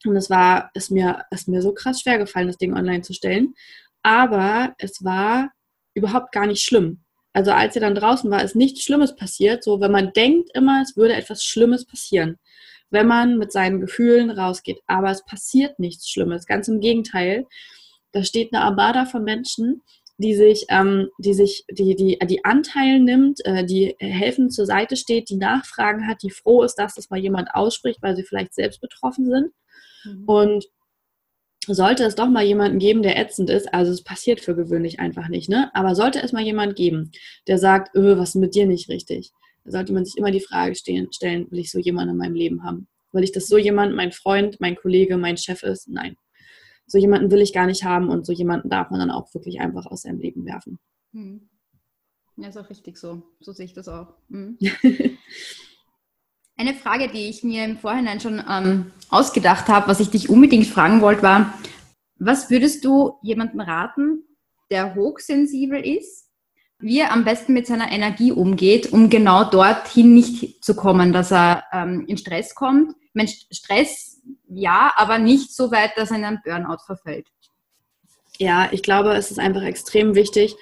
[SPEAKER 2] Und es war, ist mir, ist mir so krass schwer gefallen, das Ding online zu stellen. Aber es war überhaupt gar nicht schlimm. Also als er dann draußen war, ist nichts Schlimmes passiert. So, wenn man denkt immer, es würde etwas Schlimmes passieren wenn man mit seinen Gefühlen rausgeht. Aber es passiert nichts Schlimmes. Ganz im Gegenteil. Da steht eine Armada von Menschen, die sich, ähm, die sich, die, die, die Anteil nimmt, äh, die helfen zur Seite steht, die Nachfragen hat, die froh ist, dass das mal jemand ausspricht, weil sie vielleicht selbst betroffen sind. Mhm. Und sollte es doch mal jemanden geben, der ätzend ist, also es passiert für gewöhnlich einfach nicht, ne? Aber sollte es mal jemand geben, der sagt, öh, was ist mit dir nicht richtig? Da sollte man sich immer die Frage stehen, stellen, will ich so jemanden in meinem Leben haben? Will ich, dass so jemand mein Freund, mein Kollege, mein Chef ist? Nein. So jemanden will ich gar nicht haben und so jemanden darf man dann auch wirklich einfach aus seinem Leben werfen. Hm.
[SPEAKER 1] Ja, ist auch richtig so. So sehe ich das auch. Hm. Eine Frage, die ich mir im Vorhinein schon ähm, ausgedacht habe, was ich dich unbedingt fragen wollte, war, was würdest du jemandem raten, der hochsensibel ist wie er am besten mit seiner Energie umgeht, um genau dorthin nicht zu kommen, dass er ähm, in Stress kommt. Mensch, Stress ja, aber nicht so weit, dass er in einen Burnout verfällt.
[SPEAKER 2] Ja, ich glaube, es ist einfach extrem wichtig,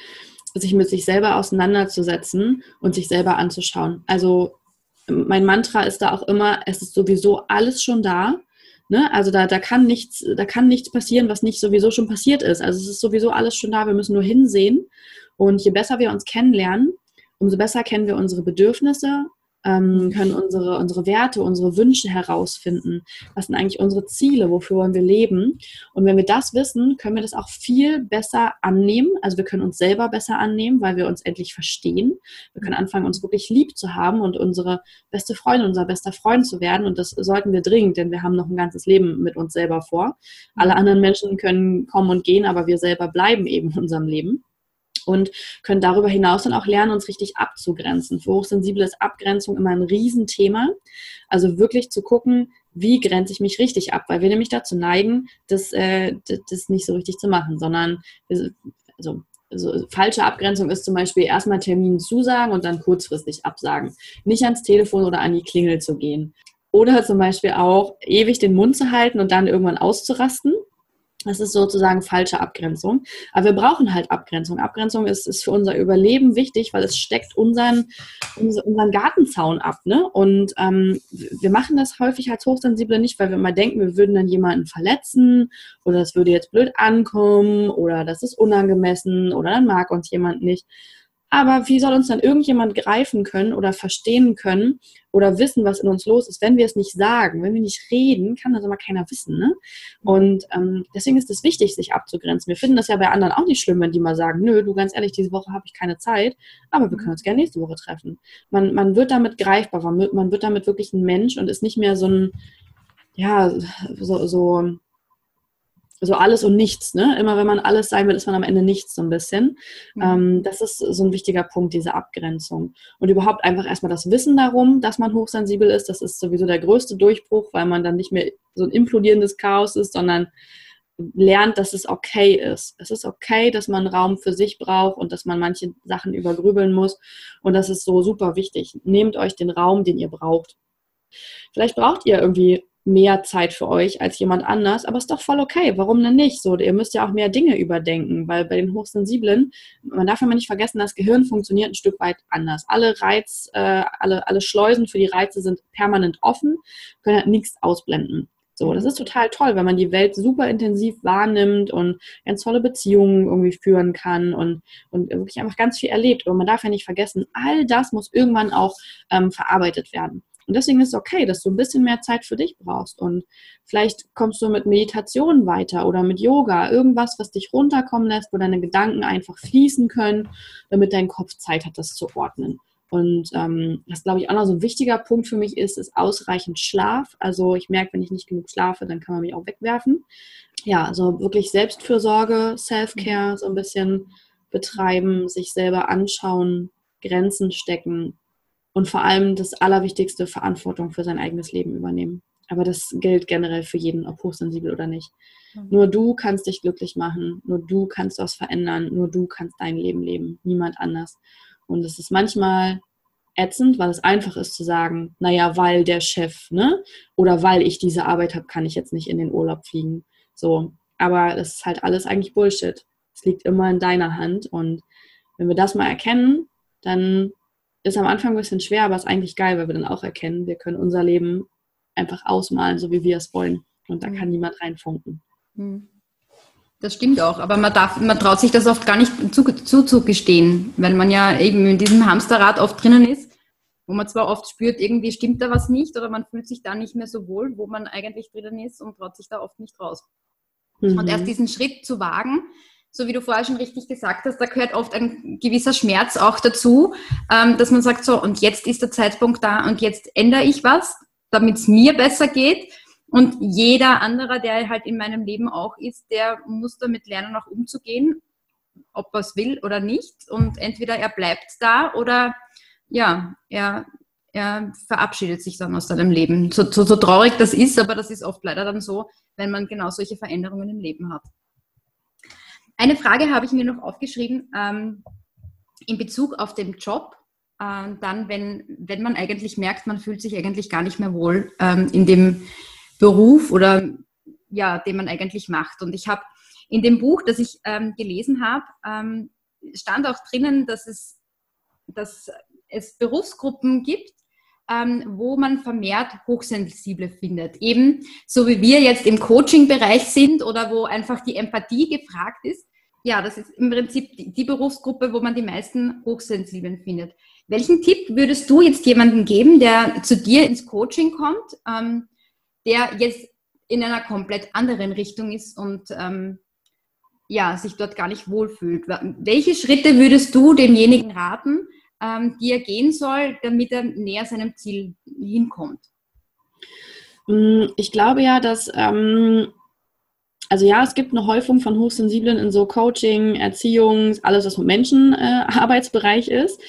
[SPEAKER 2] sich mit sich selber auseinanderzusetzen und sich selber anzuschauen. Also mein Mantra ist da auch immer, es ist sowieso alles schon da. Ne? Also da, da, kann nichts, da kann nichts passieren, was nicht sowieso schon passiert ist. Also es ist sowieso alles schon da, wir müssen nur hinsehen und je besser wir uns kennenlernen, umso besser kennen wir unsere Bedürfnisse, ähm, können unsere, unsere Werte, unsere Wünsche herausfinden. Was sind eigentlich unsere Ziele? Wofür wollen wir leben? Und wenn wir das wissen, können wir das auch viel besser annehmen. Also wir können uns selber besser annehmen, weil wir uns endlich verstehen. Wir können anfangen, uns wirklich lieb zu haben und unsere beste Freundin, unser bester Freund zu werden. Und das sollten wir dringend, denn wir haben noch ein ganzes Leben mit uns selber vor. Alle anderen Menschen können kommen und gehen, aber wir selber bleiben eben in unserem Leben und können darüber hinaus dann auch lernen, uns richtig abzugrenzen. Für Hochsensible ist Abgrenzung immer ein Riesenthema. Also wirklich zu gucken, wie grenze ich mich richtig ab, weil wir nämlich dazu neigen, das, äh, das nicht so richtig zu machen, sondern also, also falsche Abgrenzung ist zum Beispiel erstmal Termin zusagen und dann kurzfristig absagen. Nicht ans Telefon oder an die Klingel zu gehen. Oder zum Beispiel auch ewig den Mund zu halten und dann irgendwann auszurasten. Das ist sozusagen falsche Abgrenzung. Aber wir brauchen halt Abgrenzung. Abgrenzung ist, ist für unser Überleben wichtig, weil es steckt unseren, unseren Gartenzaun ab. Ne? Und ähm, wir machen das häufig als Hochsensible nicht, weil wir immer denken, wir würden dann jemanden verletzen oder das würde jetzt blöd ankommen oder das ist unangemessen oder dann mag uns jemand nicht. Aber wie soll uns dann irgendjemand greifen können oder verstehen können oder wissen, was in uns los ist, wenn wir es nicht sagen, wenn wir nicht reden, kann das immer keiner wissen. Ne? Und ähm, deswegen ist es wichtig, sich abzugrenzen. Wir finden das ja bei anderen auch nicht schlimm, wenn die mal sagen, nö, du ganz ehrlich, diese Woche habe ich keine Zeit, aber wir können uns gerne nächste Woche treffen. Man, man wird damit greifbar, man wird, damit wirklich ein Mensch und ist nicht mehr so ein, ja, so, so so alles und nichts. Ne? Immer wenn man alles sein will, ist man am Ende nichts so ein bisschen. Mhm. Ähm, das ist so ein wichtiger Punkt, diese Abgrenzung. Und überhaupt einfach erstmal das Wissen darum, dass man hochsensibel ist. Das ist sowieso der größte Durchbruch, weil man dann nicht mehr so ein implodierendes Chaos ist, sondern lernt, dass es okay ist. Es ist okay, dass man Raum für sich braucht und dass man manche Sachen übergrübeln muss. Und das ist so super wichtig. Nehmt euch den Raum, den ihr braucht. Vielleicht braucht ihr irgendwie mehr Zeit für euch als jemand anders, aber ist doch voll okay. Warum denn nicht? So, ihr müsst ja auch mehr Dinge überdenken, weil bei den Hochsensiblen, man darf immer nicht vergessen, das Gehirn funktioniert ein Stück weit anders. Alle Reiz, äh, alle, alle Schleusen für die Reize sind permanent offen, können halt nichts ausblenden. So, das ist total toll, wenn man die Welt super intensiv wahrnimmt und ganz tolle Beziehungen irgendwie führen kann und, und wirklich einfach ganz viel erlebt. Und man darf ja nicht vergessen, all das muss irgendwann auch ähm, verarbeitet werden. Und deswegen ist es okay, dass du ein bisschen mehr Zeit für dich brauchst. Und vielleicht kommst du mit Meditation weiter oder mit Yoga, irgendwas, was dich runterkommen lässt, wo deine Gedanken einfach fließen können, damit dein Kopf Zeit hat, das zu ordnen. Und ähm, was, glaube ich, auch noch so ein wichtiger Punkt für mich ist, ist ausreichend Schlaf. Also ich merke, wenn ich nicht genug schlafe, dann kann man mich auch wegwerfen. Ja, also wirklich Selbstfürsorge, Self-Care so ein bisschen betreiben, sich selber anschauen, Grenzen stecken, und vor allem das Allerwichtigste, Verantwortung für sein eigenes Leben übernehmen. Aber das gilt generell für jeden, ob hochsensibel oder nicht. Mhm. Nur du kannst dich glücklich machen, nur du kannst was verändern, nur du kannst dein Leben leben, niemand anders. Und es ist manchmal ätzend, weil es einfach ist zu sagen, naja, weil der Chef, ne? Oder weil ich diese Arbeit habe, kann ich jetzt nicht in den Urlaub fliegen. So. Aber das ist halt alles eigentlich Bullshit. Es liegt immer in deiner Hand. Und wenn wir das mal erkennen, dann ist am Anfang ein bisschen schwer, aber ist eigentlich geil, weil wir dann auch erkennen, wir können unser Leben einfach ausmalen, so wie wir es wollen. Und da mhm. kann niemand reinfunken. Mhm.
[SPEAKER 1] Das stimmt auch, aber man, darf, man traut sich das oft gar nicht zuzugestehen, weil man ja eben in diesem Hamsterrad oft drinnen ist, wo man zwar oft spürt, irgendwie stimmt da was nicht oder man fühlt sich da nicht mehr so wohl, wo man eigentlich drinnen ist und traut sich da oft nicht raus. Mhm. Und erst diesen Schritt zu wagen, so wie du vorher schon richtig gesagt hast, da gehört oft ein gewisser Schmerz auch dazu, ähm, dass man sagt, so, und jetzt ist der Zeitpunkt da und jetzt ändere ich was, damit es mir besser geht. Und jeder andere, der halt in meinem Leben auch ist, der muss damit lernen, auch umzugehen, ob er es will oder nicht. Und entweder er bleibt da oder ja, er, er verabschiedet sich dann aus seinem Leben. So, so, so traurig das ist, aber das ist oft leider dann so, wenn man genau solche Veränderungen im Leben hat. Eine Frage habe ich mir noch aufgeschrieben ähm, in Bezug auf den Job. Äh, dann, wenn, wenn man eigentlich merkt, man fühlt sich eigentlich gar nicht mehr wohl ähm, in dem Beruf oder ja, den man eigentlich macht. Und ich habe in dem Buch, das ich ähm, gelesen habe, ähm, stand auch drinnen, dass es, dass es Berufsgruppen gibt, ähm, wo man vermehrt Hochsensible findet. Eben so wie wir jetzt im Coaching-Bereich sind oder wo einfach die Empathie gefragt ist, ja, das ist im Prinzip die, Berufsgruppe, wo man die meisten Hochsensiblen findet. Welchen Tipp würdest du jetzt jemandem geben, der zu dir ins Coaching kommt, ähm, der jetzt in einer komplett anderen Richtung ist und ähm, ja, sich dort gar nicht wohlfühlt? Welche Schritte würdest du demjenigen raten, ähm, die er gehen soll, damit er näher seinem Ziel hinkommt?
[SPEAKER 2] Hm, ich glaube ja, dass ähm, also ja, es gibt eine Häufung von Hochsensiblen in so Coaching, Erziehung, alles, was mit Menschen äh, Arbeitsbereich ist.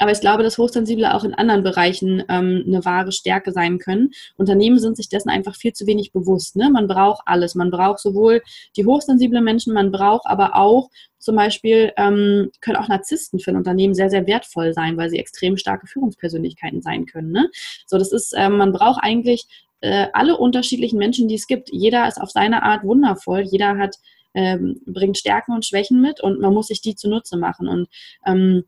[SPEAKER 2] Aber ich glaube, dass Hochsensible auch in anderen Bereichen ähm, eine wahre Stärke sein können. Unternehmen sind sich dessen einfach viel zu wenig bewusst. Ne? Man braucht alles. Man braucht sowohl die hochsensiblen Menschen, man braucht aber auch zum Beispiel, ähm, können auch Narzissten für ein Unternehmen sehr, sehr wertvoll sein, weil sie extrem starke Führungspersönlichkeiten sein können. Ne? So, das ist, ähm, man braucht eigentlich äh, alle unterschiedlichen Menschen, die es gibt. Jeder ist auf seine Art wundervoll. Jeder hat, ähm, bringt Stärken und Schwächen mit und man muss sich die zunutze machen. Und ähm,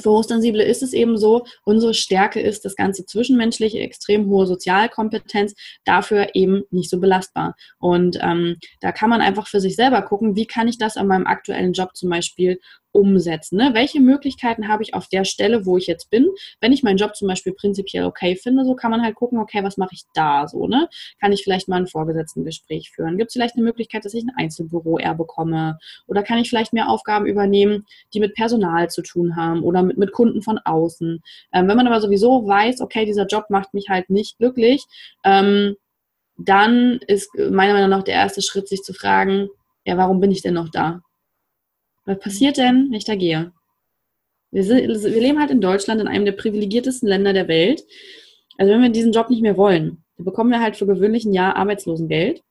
[SPEAKER 2] für Hochsensible ist es eben so, unsere Stärke ist das ganze Zwischenmenschliche, extrem hohe Sozialkompetenz, dafür eben nicht so belastbar. Und ähm, da kann man einfach für sich selber gucken, wie kann ich das an meinem aktuellen Job zum Beispiel umsetzen. Ne? Welche Möglichkeiten habe ich auf der Stelle, wo ich jetzt bin? Wenn ich meinen Job zum Beispiel prinzipiell okay finde, so kann man halt gucken, okay, was mache ich da so? Ne? Kann ich vielleicht mal ein Vorgesetzten-Gespräch führen? Gibt es vielleicht eine Möglichkeit, dass ich ein Einzelbüro eher bekomme? Oder kann ich vielleicht mehr Aufgaben übernehmen, die mit Personal zu tun haben oder mit, mit Kunden von außen? Ähm, wenn man aber sowieso weiß, okay, dieser Job macht mich halt nicht glücklich, ähm, dann ist meiner Meinung nach der erste Schritt, sich zu fragen, ja, warum bin ich denn noch da? Was passiert denn, wenn ich da gehe? Wir, sind, wir leben halt in Deutschland, in einem der privilegiertesten Länder der Welt. Also wenn wir diesen Job nicht mehr wollen, dann bekommen wir halt für gewöhnlich ein Jahr Arbeitslosengeld.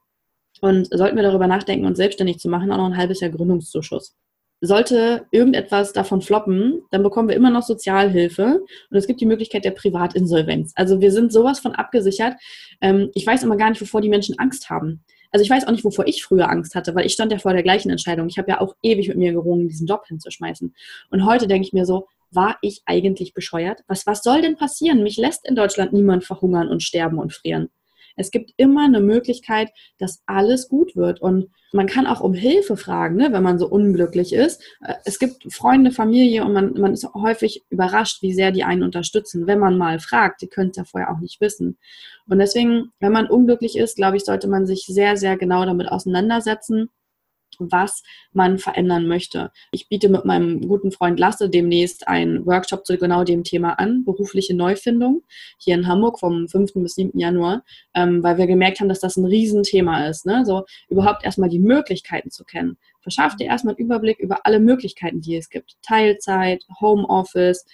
[SPEAKER 2] Und sollten wir darüber nachdenken, uns selbstständig zu machen, auch noch ein halbes Jahr Gründungszuschuss. Sollte irgendetwas davon floppen, dann bekommen wir immer noch Sozialhilfe und es gibt die Möglichkeit der Privatinsolvenz. Also wir sind sowas von abgesichert. Ähm, ich weiß immer gar nicht, wovor die Menschen Angst haben. Also ich weiß auch nicht, wovor ich früher Angst hatte, weil ich stand ja vor der gleichen Entscheidung. Ich habe ja auch ewig mit mir gerungen, diesen Job hinzuschmeißen. Und heute denke ich mir so, war ich eigentlich bescheuert? Was, was soll denn passieren? Mich lässt in Deutschland niemand verhungern und sterben und frieren. Es gibt immer eine Möglichkeit, dass alles gut wird. Und man kann auch um Hilfe fragen, ne, wenn man so unglücklich ist. Äh, es gibt Freunde, Familie und man, man ist häufig überrascht, wie sehr die einen unterstützen, wenn man mal fragt. Die können es ja vorher auch nicht wissen. Und deswegen, wenn man unglücklich ist, glaube ich, sollte man sich sehr, sehr genau damit auseinandersetzen was man verändern möchte. Ich biete mit meinem guten Freund Lasse demnächst einen Workshop zu genau dem Thema an, berufliche Neufindung, hier in Hamburg vom 5. bis 7. Januar, ähm, weil wir gemerkt haben, dass das ein Riesenthema ist. Ne? So überhaupt erstmal die Möglichkeiten zu kennen. Verschaff dir erstmal einen Überblick über alle Möglichkeiten, die es gibt. Teilzeit, Homeoffice,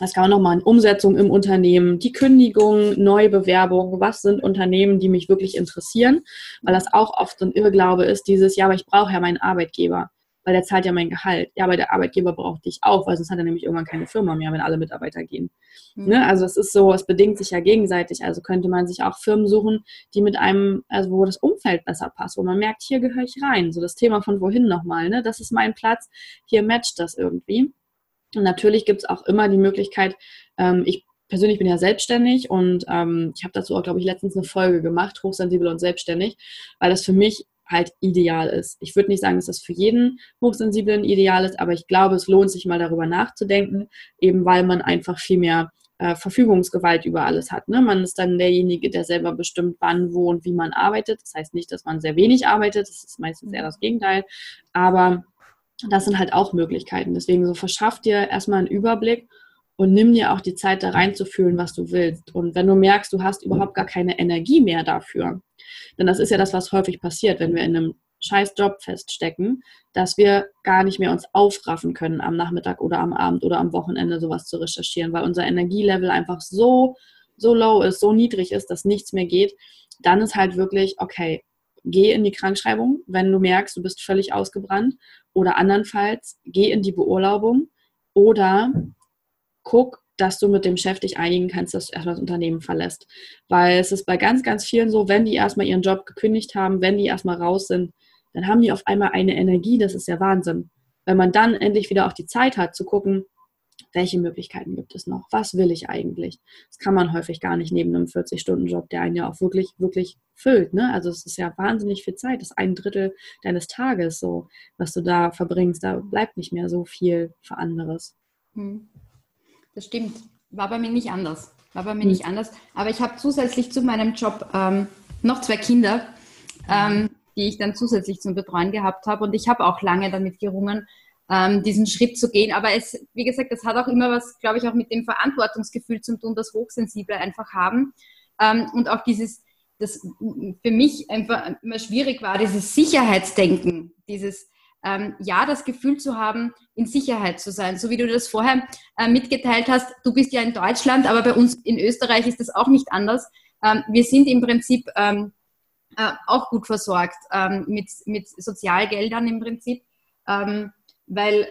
[SPEAKER 2] es gab nochmal eine Umsetzung im Unternehmen, die Kündigung, Neubewerbung, was sind Unternehmen, die mich wirklich interessieren, weil das auch oft so ein Irrglaube ist, dieses, ja, aber ich brauche ja meinen Arbeitgeber, weil der zahlt ja mein Gehalt. Ja, aber der Arbeitgeber braucht dich auch, weil sonst hat er nämlich irgendwann keine Firma mehr, wenn alle Mitarbeiter gehen. Mhm. Ne? Also es ist so, es bedingt sich ja gegenseitig, also könnte man sich auch Firmen suchen, die mit einem, also wo das Umfeld besser passt, wo man merkt, hier gehöre ich rein, so das Thema von wohin nochmal, ne? das ist mein Platz, hier matcht das irgendwie. Und natürlich gibt es auch immer die Möglichkeit, ähm, ich persönlich bin ja selbstständig und ähm, ich habe dazu auch, glaube ich, letztens eine Folge gemacht, hochsensibel und selbstständig, weil das für mich halt ideal ist. Ich würde nicht sagen, dass das für jeden Hochsensiblen ideal ist, aber ich glaube, es lohnt sich mal darüber nachzudenken, eben weil man einfach viel mehr äh, Verfügungsgewalt über alles hat. Ne? Man ist dann derjenige, der selber bestimmt, wann, wo und wie man arbeitet. Das heißt nicht, dass man sehr wenig arbeitet, das ist meistens eher das Gegenteil, aber das sind halt auch Möglichkeiten. Deswegen so verschaff dir erstmal einen Überblick und nimm dir auch die Zeit, da reinzufühlen, was du willst. Und wenn du merkst, du hast überhaupt gar keine Energie mehr dafür, denn das ist ja das, was häufig passiert, wenn wir in einem scheiß Job feststecken, dass wir gar nicht mehr uns aufraffen können, am Nachmittag oder am Abend oder am Wochenende sowas zu recherchieren, weil unser Energielevel einfach so, so low ist, so niedrig ist, dass nichts mehr geht. Dann ist halt wirklich, okay, geh in die Krankschreibung, wenn du merkst, du bist völlig ausgebrannt. Oder andernfalls, geh in die Beurlaubung oder guck, dass du mit dem Chef dich einigen kannst, dass du erstmal das Unternehmen verlässt. Weil es ist bei ganz, ganz vielen so, wenn die erstmal ihren Job gekündigt haben, wenn die erstmal raus sind, dann haben die auf einmal eine Energie, das ist ja Wahnsinn. Wenn man dann endlich wieder auch die Zeit hat zu gucken, welche Möglichkeiten gibt es noch? Was will ich eigentlich? Das kann man häufig gar nicht neben einem 40-Stunden-Job, der einen ja auch wirklich, wirklich füllt. Ne? Also es ist ja wahnsinnig viel Zeit. Das ist ein Drittel deines Tages so, was du da verbringst. Da bleibt nicht mehr so viel für anderes. Hm.
[SPEAKER 1] Das stimmt. War bei mir nicht anders. War bei mir hm. nicht anders. Aber ich habe zusätzlich zu meinem Job ähm, noch zwei Kinder, ähm, die ich dann zusätzlich zum Betreuen gehabt habe. Und ich habe auch lange damit gerungen, ähm, diesen Schritt zu gehen. Aber es, wie gesagt, das hat auch immer was, glaube ich, auch mit dem Verantwortungsgefühl zu tun, das Hochsensible einfach haben. Ähm, und auch dieses, das für mich einfach immer schwierig war, dieses Sicherheitsdenken, dieses, ähm, ja, das Gefühl zu haben, in Sicherheit zu sein. So wie du das vorher äh, mitgeteilt hast, du bist ja in Deutschland, aber bei uns in Österreich ist das auch nicht anders. Ähm, wir sind im Prinzip ähm, äh, auch gut versorgt ähm, mit, mit Sozialgeldern im Prinzip. Ähm, weil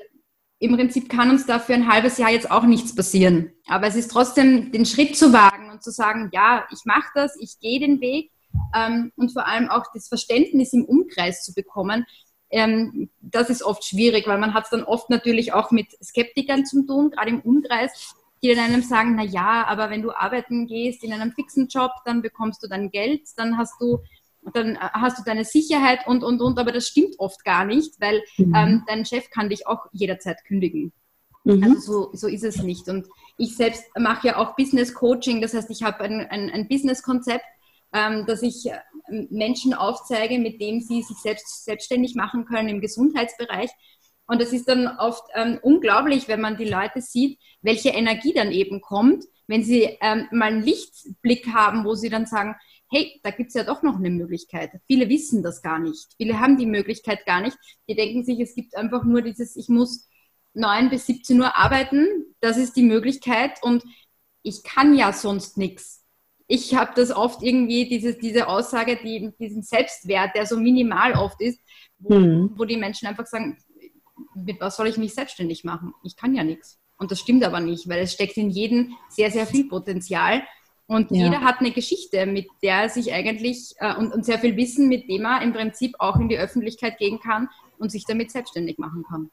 [SPEAKER 1] im Prinzip kann uns da für ein halbes Jahr jetzt auch nichts passieren. Aber es ist trotzdem den Schritt zu wagen und zu sagen, ja, ich mache das, ich gehe den Weg ähm, und vor allem auch das Verständnis im Umkreis zu bekommen. Ähm, das ist oft schwierig, weil man hat es dann oft natürlich auch mit Skeptikern zu tun, gerade im Umkreis, die dann einem sagen, na ja, aber wenn du arbeiten gehst in einem fixen Job, dann bekommst du dein Geld, dann hast du dann äh, hast du deine Sicherheit und, und, und, aber das stimmt oft gar nicht, weil mhm. ähm, dein Chef kann dich auch jederzeit kündigen. Mhm. Also so, so ist es nicht. Und ich selbst mache ja auch Business Coaching, das heißt, ich habe ein, ein, ein Business-Konzept, ähm, dass ich äh, Menschen aufzeige, mit dem sie sich selbst selbstständig machen können im Gesundheitsbereich. Und es ist dann oft ähm, unglaublich, wenn man die Leute sieht, welche Energie dann eben kommt, wenn sie ähm, mal einen Lichtblick haben, wo sie dann sagen, hey, da gibt es ja doch noch eine Möglichkeit. Viele wissen das gar nicht. Viele haben die Möglichkeit gar nicht. Die denken sich, es gibt einfach nur dieses, ich muss 9 bis 17 Uhr arbeiten, das ist die Möglichkeit und ich kann ja sonst nichts. Ich habe das oft irgendwie, diese, diese Aussage, die, diesen Selbstwert, der so minimal oft ist, wo, hm. wo die Menschen einfach sagen, mit was soll ich mich selbstständig machen? Ich kann ja nichts. Und das stimmt aber nicht, weil es steckt in jedem sehr, sehr viel Potenzial. Und ja. jeder hat eine Geschichte, mit der er sich eigentlich äh, und, und sehr viel Wissen, mit dem er im Prinzip auch in die Öffentlichkeit gehen kann und sich damit selbstständig machen kann.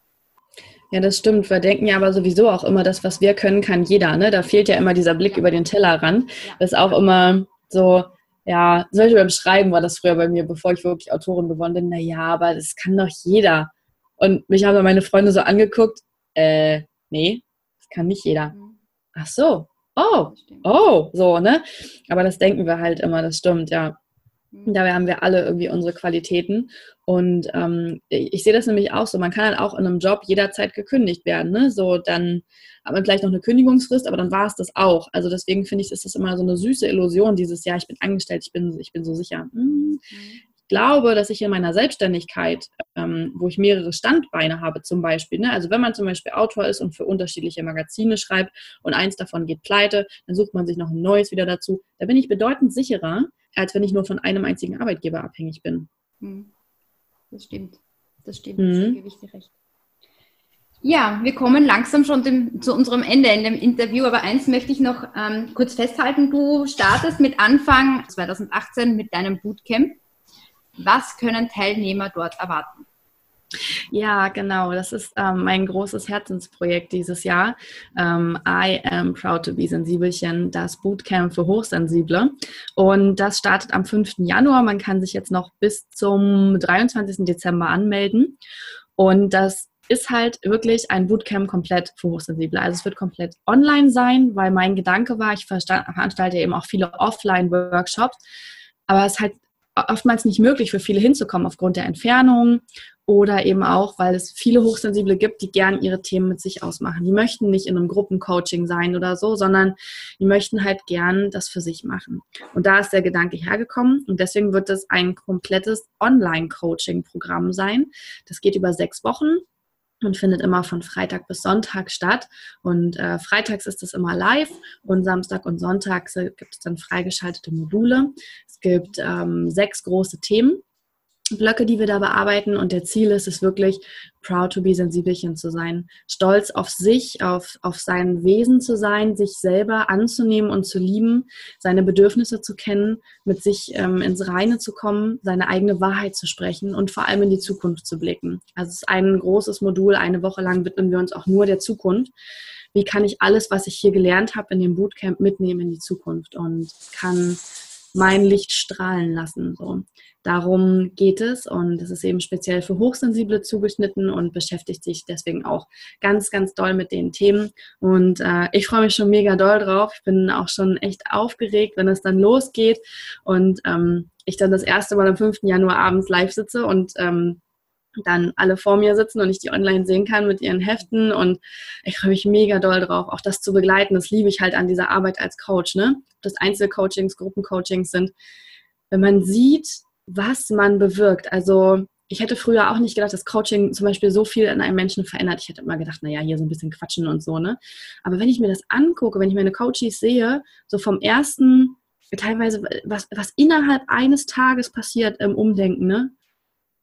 [SPEAKER 2] Ja, das stimmt. Wir denken ja aber sowieso auch immer, das, was wir können, kann jeder. Ne? Da fehlt ja immer dieser Blick ja. über den Tellerrand. Ja. Das ist auch immer so, ja, solche beim Schreiben war das früher bei mir, bevor ich wirklich Autorin geworden bin. Naja, aber das kann doch jeder. Und mich haben dann meine Freunde so angeguckt, äh, nee, das kann nicht jeder. Mhm. Ach so, oh, oh, so, ne? Aber das denken wir halt immer, das stimmt, ja. Mhm. Dabei haben wir alle irgendwie unsere Qualitäten. Und ähm, ich sehe das nämlich auch so. Man kann halt auch in einem Job jederzeit gekündigt werden. Ne? So, dann hat man vielleicht noch eine Kündigungsfrist, aber dann war es das auch. Also deswegen finde ich, ist das immer so eine süße Illusion, dieses Jahr, ich bin angestellt, ich bin, ich bin so sicher. Hm. Mhm. Ich glaube, dass ich in meiner Selbstständigkeit, ähm, wo ich mehrere Standbeine habe zum Beispiel, ne? also wenn man zum Beispiel Autor ist und für unterschiedliche Magazine schreibt und eins davon geht pleite, dann sucht man sich noch ein neues wieder dazu. Da bin ich bedeutend sicherer, als wenn ich nur von einem einzigen Arbeitgeber abhängig bin.
[SPEAKER 1] Hm. Das stimmt. Das stimmt. Mhm. Da gebe ich dir recht. Ja, wir kommen langsam schon dem, zu unserem Ende in dem Interview, aber eins möchte ich noch ähm, kurz festhalten. Du startest mit Anfang 2018 mit deinem Bootcamp. Was können Teilnehmer dort erwarten?
[SPEAKER 2] Ja, genau. Das ist ähm, mein großes Herzensprojekt dieses Jahr. Ähm, I am proud to be Sensibelchen, das Bootcamp für Hochsensible. Und das startet am 5. Januar. Man kann sich jetzt noch bis zum 23. Dezember anmelden. Und das ist halt wirklich ein Bootcamp komplett für Hochsensible. Also es wird komplett online sein, weil mein Gedanke war, ich veranstalte eben auch viele Offline-Workshops, aber es ist halt oftmals nicht möglich für viele hinzukommen aufgrund der Entfernung oder eben auch, weil es viele Hochsensible gibt, die gern ihre Themen mit sich ausmachen. Die möchten nicht in einem Gruppencoaching sein oder so, sondern die möchten halt gern das für sich machen. Und da ist der Gedanke hergekommen und deswegen wird es ein komplettes Online-Coaching-Programm sein. Das geht über sechs Wochen und findet immer von Freitag bis Sonntag statt. Und äh, freitags ist es immer live und Samstag und Sonntag gibt es dann freigeschaltete Module. Es gibt ähm, sechs große Themen Blöcke, die wir da bearbeiten. Und der Ziel ist es wirklich, proud to be Sensibelchen zu sein, stolz auf sich, auf, auf sein Wesen zu sein, sich selber anzunehmen und zu lieben, seine Bedürfnisse zu kennen, mit sich ähm, ins Reine zu kommen, seine eigene Wahrheit zu sprechen und vor allem in die Zukunft zu blicken. Also es ist ein großes Modul, eine Woche lang widmen wir uns auch nur der Zukunft. Wie kann ich alles, was ich hier gelernt habe in dem Bootcamp, mitnehmen in die Zukunft und kann mein Licht strahlen lassen. So. Darum geht es und es ist eben speziell für Hochsensible zugeschnitten und beschäftigt sich deswegen auch ganz, ganz doll mit den Themen. Und äh, ich freue mich schon mega doll drauf. Ich bin auch schon echt aufgeregt, wenn es dann losgeht und ähm, ich dann das erste Mal am 5. Januar abends live sitze und ähm, dann alle vor mir sitzen und ich die online sehen kann mit ihren Heften und ich freue mich mega doll drauf, auch das zu begleiten. Das liebe ich halt an dieser Arbeit als Coach, ne? Ob das Einzelcoachings, Gruppencoachings sind. Wenn man sieht, was man bewirkt. Also ich hätte früher auch nicht gedacht, dass Coaching zum Beispiel so viel in einem Menschen verändert. Ich hätte immer gedacht, naja, hier so ein bisschen quatschen und so, ne? Aber wenn ich mir das angucke, wenn ich meine Coaches sehe, so vom ersten, teilweise, was, was innerhalb eines Tages passiert im Umdenken, ne?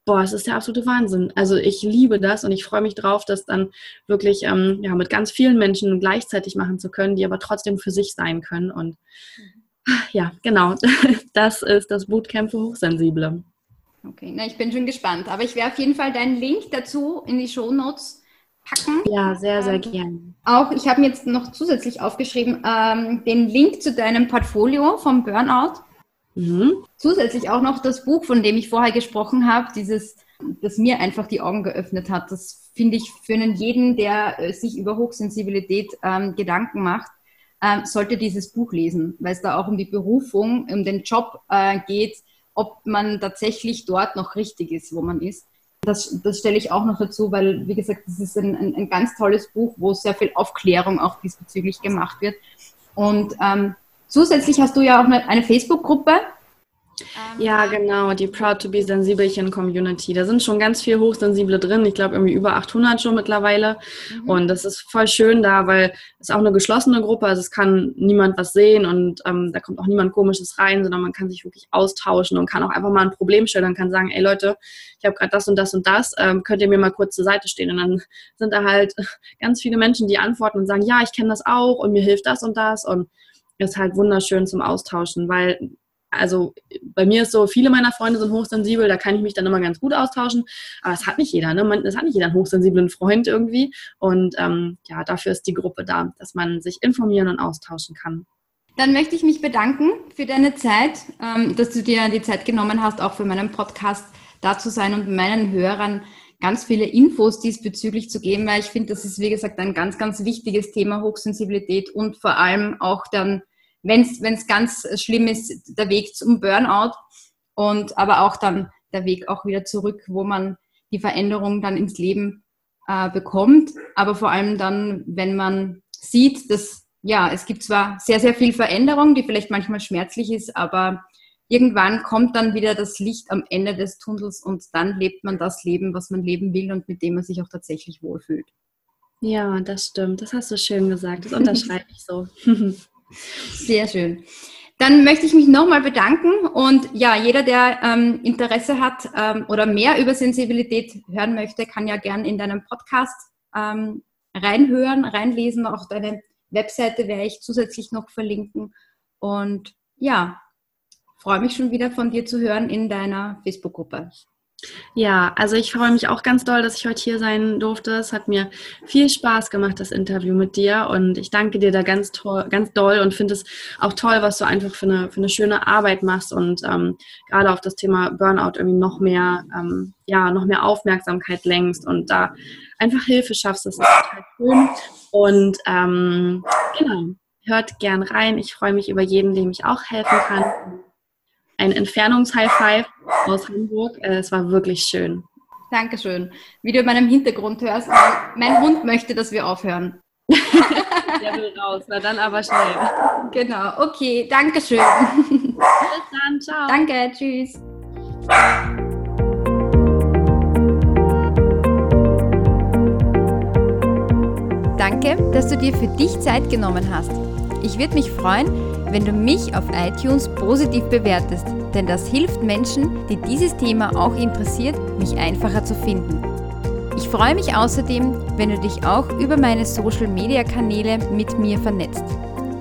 [SPEAKER 2] Boah, es ist der absolute Wahnsinn. Also ich liebe das und ich freue mich drauf, das dann wirklich ähm, ja, mit ganz vielen Menschen gleichzeitig machen zu können, die aber trotzdem für sich sein können. Und mhm. ja, genau, das ist das Bootcamp für Hochsensible.
[SPEAKER 1] Okay, na, ich bin schon gespannt. Aber ich werde auf jeden Fall deinen Link dazu in die Show Notes packen.
[SPEAKER 2] Ja, sehr, sehr ähm, gerne.
[SPEAKER 1] Auch, ich habe mir jetzt noch zusätzlich aufgeschrieben, ähm, den Link zu deinem Portfolio vom Burnout. Mhm. Zusätzlich auch noch das Buch, von dem ich vorher gesprochen habe, dieses, das mir einfach die Augen geöffnet hat. Das finde ich für einen jeden, der äh, sich über Hochsensibilität ähm, Gedanken macht, ähm, sollte dieses Buch lesen, weil es da auch um die Berufung, um den Job äh, geht, ob man tatsächlich dort noch richtig ist, wo man ist. Das, das stelle ich auch noch dazu, weil, wie gesagt, das ist ein, ein, ein ganz tolles Buch, wo sehr viel Aufklärung auch diesbezüglich gemacht wird. Und ähm, Zusätzlich hast du ja auch eine, eine Facebook-Gruppe,
[SPEAKER 2] Ähm, ja, genau, die Proud to be Sensibelchen Community. Da sind schon ganz viel Hochsensible drin. Ich glaube, irgendwie über 800 schon mittlerweile. Mhm. Und das ist voll schön da, weil es auch eine geschlossene Gruppe, also es kann niemand was sehen und ähm, da kommt auch niemand Komisches rein, sondern man kann sich wirklich austauschen und kann auch einfach mal ein Problem stellen und kann sagen, ey Leute, ich habe gerade das und das und das, ähm, könnt ihr mir mal kurz zur Seite stehen? Und dann sind da halt ganz viele Menschen, die antworten und sagen, ja, ich kenne das auch und mir hilft das und das und ist halt wunderschön zum Austauschen, weil also bei mir ist so, viele meiner Freunde sind hochsensibel, da kann ich mich dann immer ganz gut austauschen, aber es hat nicht jeder, ne? Man, es hat nicht jeder einen hochsensiblen Freund irgendwie und ähm, ja, dafür ist die Gruppe da, dass man sich informieren und austauschen kann.
[SPEAKER 1] Dann möchte ich mich bedanken für deine Zeit, ähm, dass du dir die Zeit genommen hast, auch für meinen Podcast da zu sein und meinen Hörern ganz viele Infos diesbezüglich zu geben, weil ich finde, das ist, wie gesagt, ein ganz, ganz wichtiges Thema Hochsensibilität und vor allem auch dann wenn es ganz schlimm ist, der Weg zum Burnout und aber auch dann der Weg auch wieder zurück, wo man die Veränderung dann ins Leben äh, bekommt. Aber vor allem dann, wenn man sieht, dass ja, es gibt zwar sehr, sehr viel Veränderung, die vielleicht manchmal schmerzlich ist, aber irgendwann kommt dann wieder das Licht am Ende des Tunnels und dann lebt man das Leben, was man leben will und mit dem man sich auch tatsächlich wohlfühlt.
[SPEAKER 2] Ja, das stimmt. Das hast du schön gesagt. Das unterschreibe ich so.
[SPEAKER 1] Sehr schön. Dann möchte ich mich nochmal bedanken und ja, jeder, der ähm, Interesse hat ähm, oder mehr über Sensibilität hören möchte, kann ja gern in deinem Podcast ähm, reinhören, reinlesen. Auch deine Webseite werde ich zusätzlich noch verlinken. Und ja, freue mich schon wieder von dir zu hören in deiner Facebook-Gruppe.
[SPEAKER 2] Ja, also ich freue mich auch ganz doll, dass ich heute hier sein durfte. Es hat mir viel Spaß gemacht, das Interview mit dir. Und ich danke dir da ganz toll, ganz doll und finde es auch toll, was du einfach für eine, für eine schöne Arbeit machst und ähm, gerade auf das Thema Burnout irgendwie noch mehr, ähm, ja, noch mehr Aufmerksamkeit lenkst und da einfach Hilfe schaffst. Das ist total schön. Und ähm, genau, hört gern rein. Ich freue mich über jeden, dem ich auch helfen kann ein Entfernungs-High Five aus Hamburg. Äh, es war wirklich schön.
[SPEAKER 1] Dankeschön. Wie du in meinem Hintergrund hörst, mein Hund möchte, dass wir aufhören.
[SPEAKER 2] Der will raus, na dann aber schnell.
[SPEAKER 1] Genau, okay, Dankeschön.
[SPEAKER 2] Bis dann, ciao.
[SPEAKER 1] Danke, tschüss. Danke, dass du dir für dich Zeit genommen hast. Ich würde mich freuen, wenn du mich auf iTunes positiv bewertest, denn das hilft Menschen, die dieses Thema auch interessiert, mich einfacher zu finden. Ich freue mich außerdem, wenn du dich auch über meine Social-Media-Kanäle mit mir vernetzt.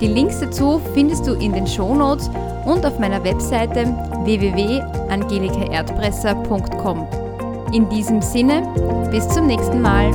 [SPEAKER 1] Die Links dazu findest du in den Shownotes und auf meiner Webseite www.angelikaerdpresser.com. In diesem Sinne, bis zum nächsten Mal.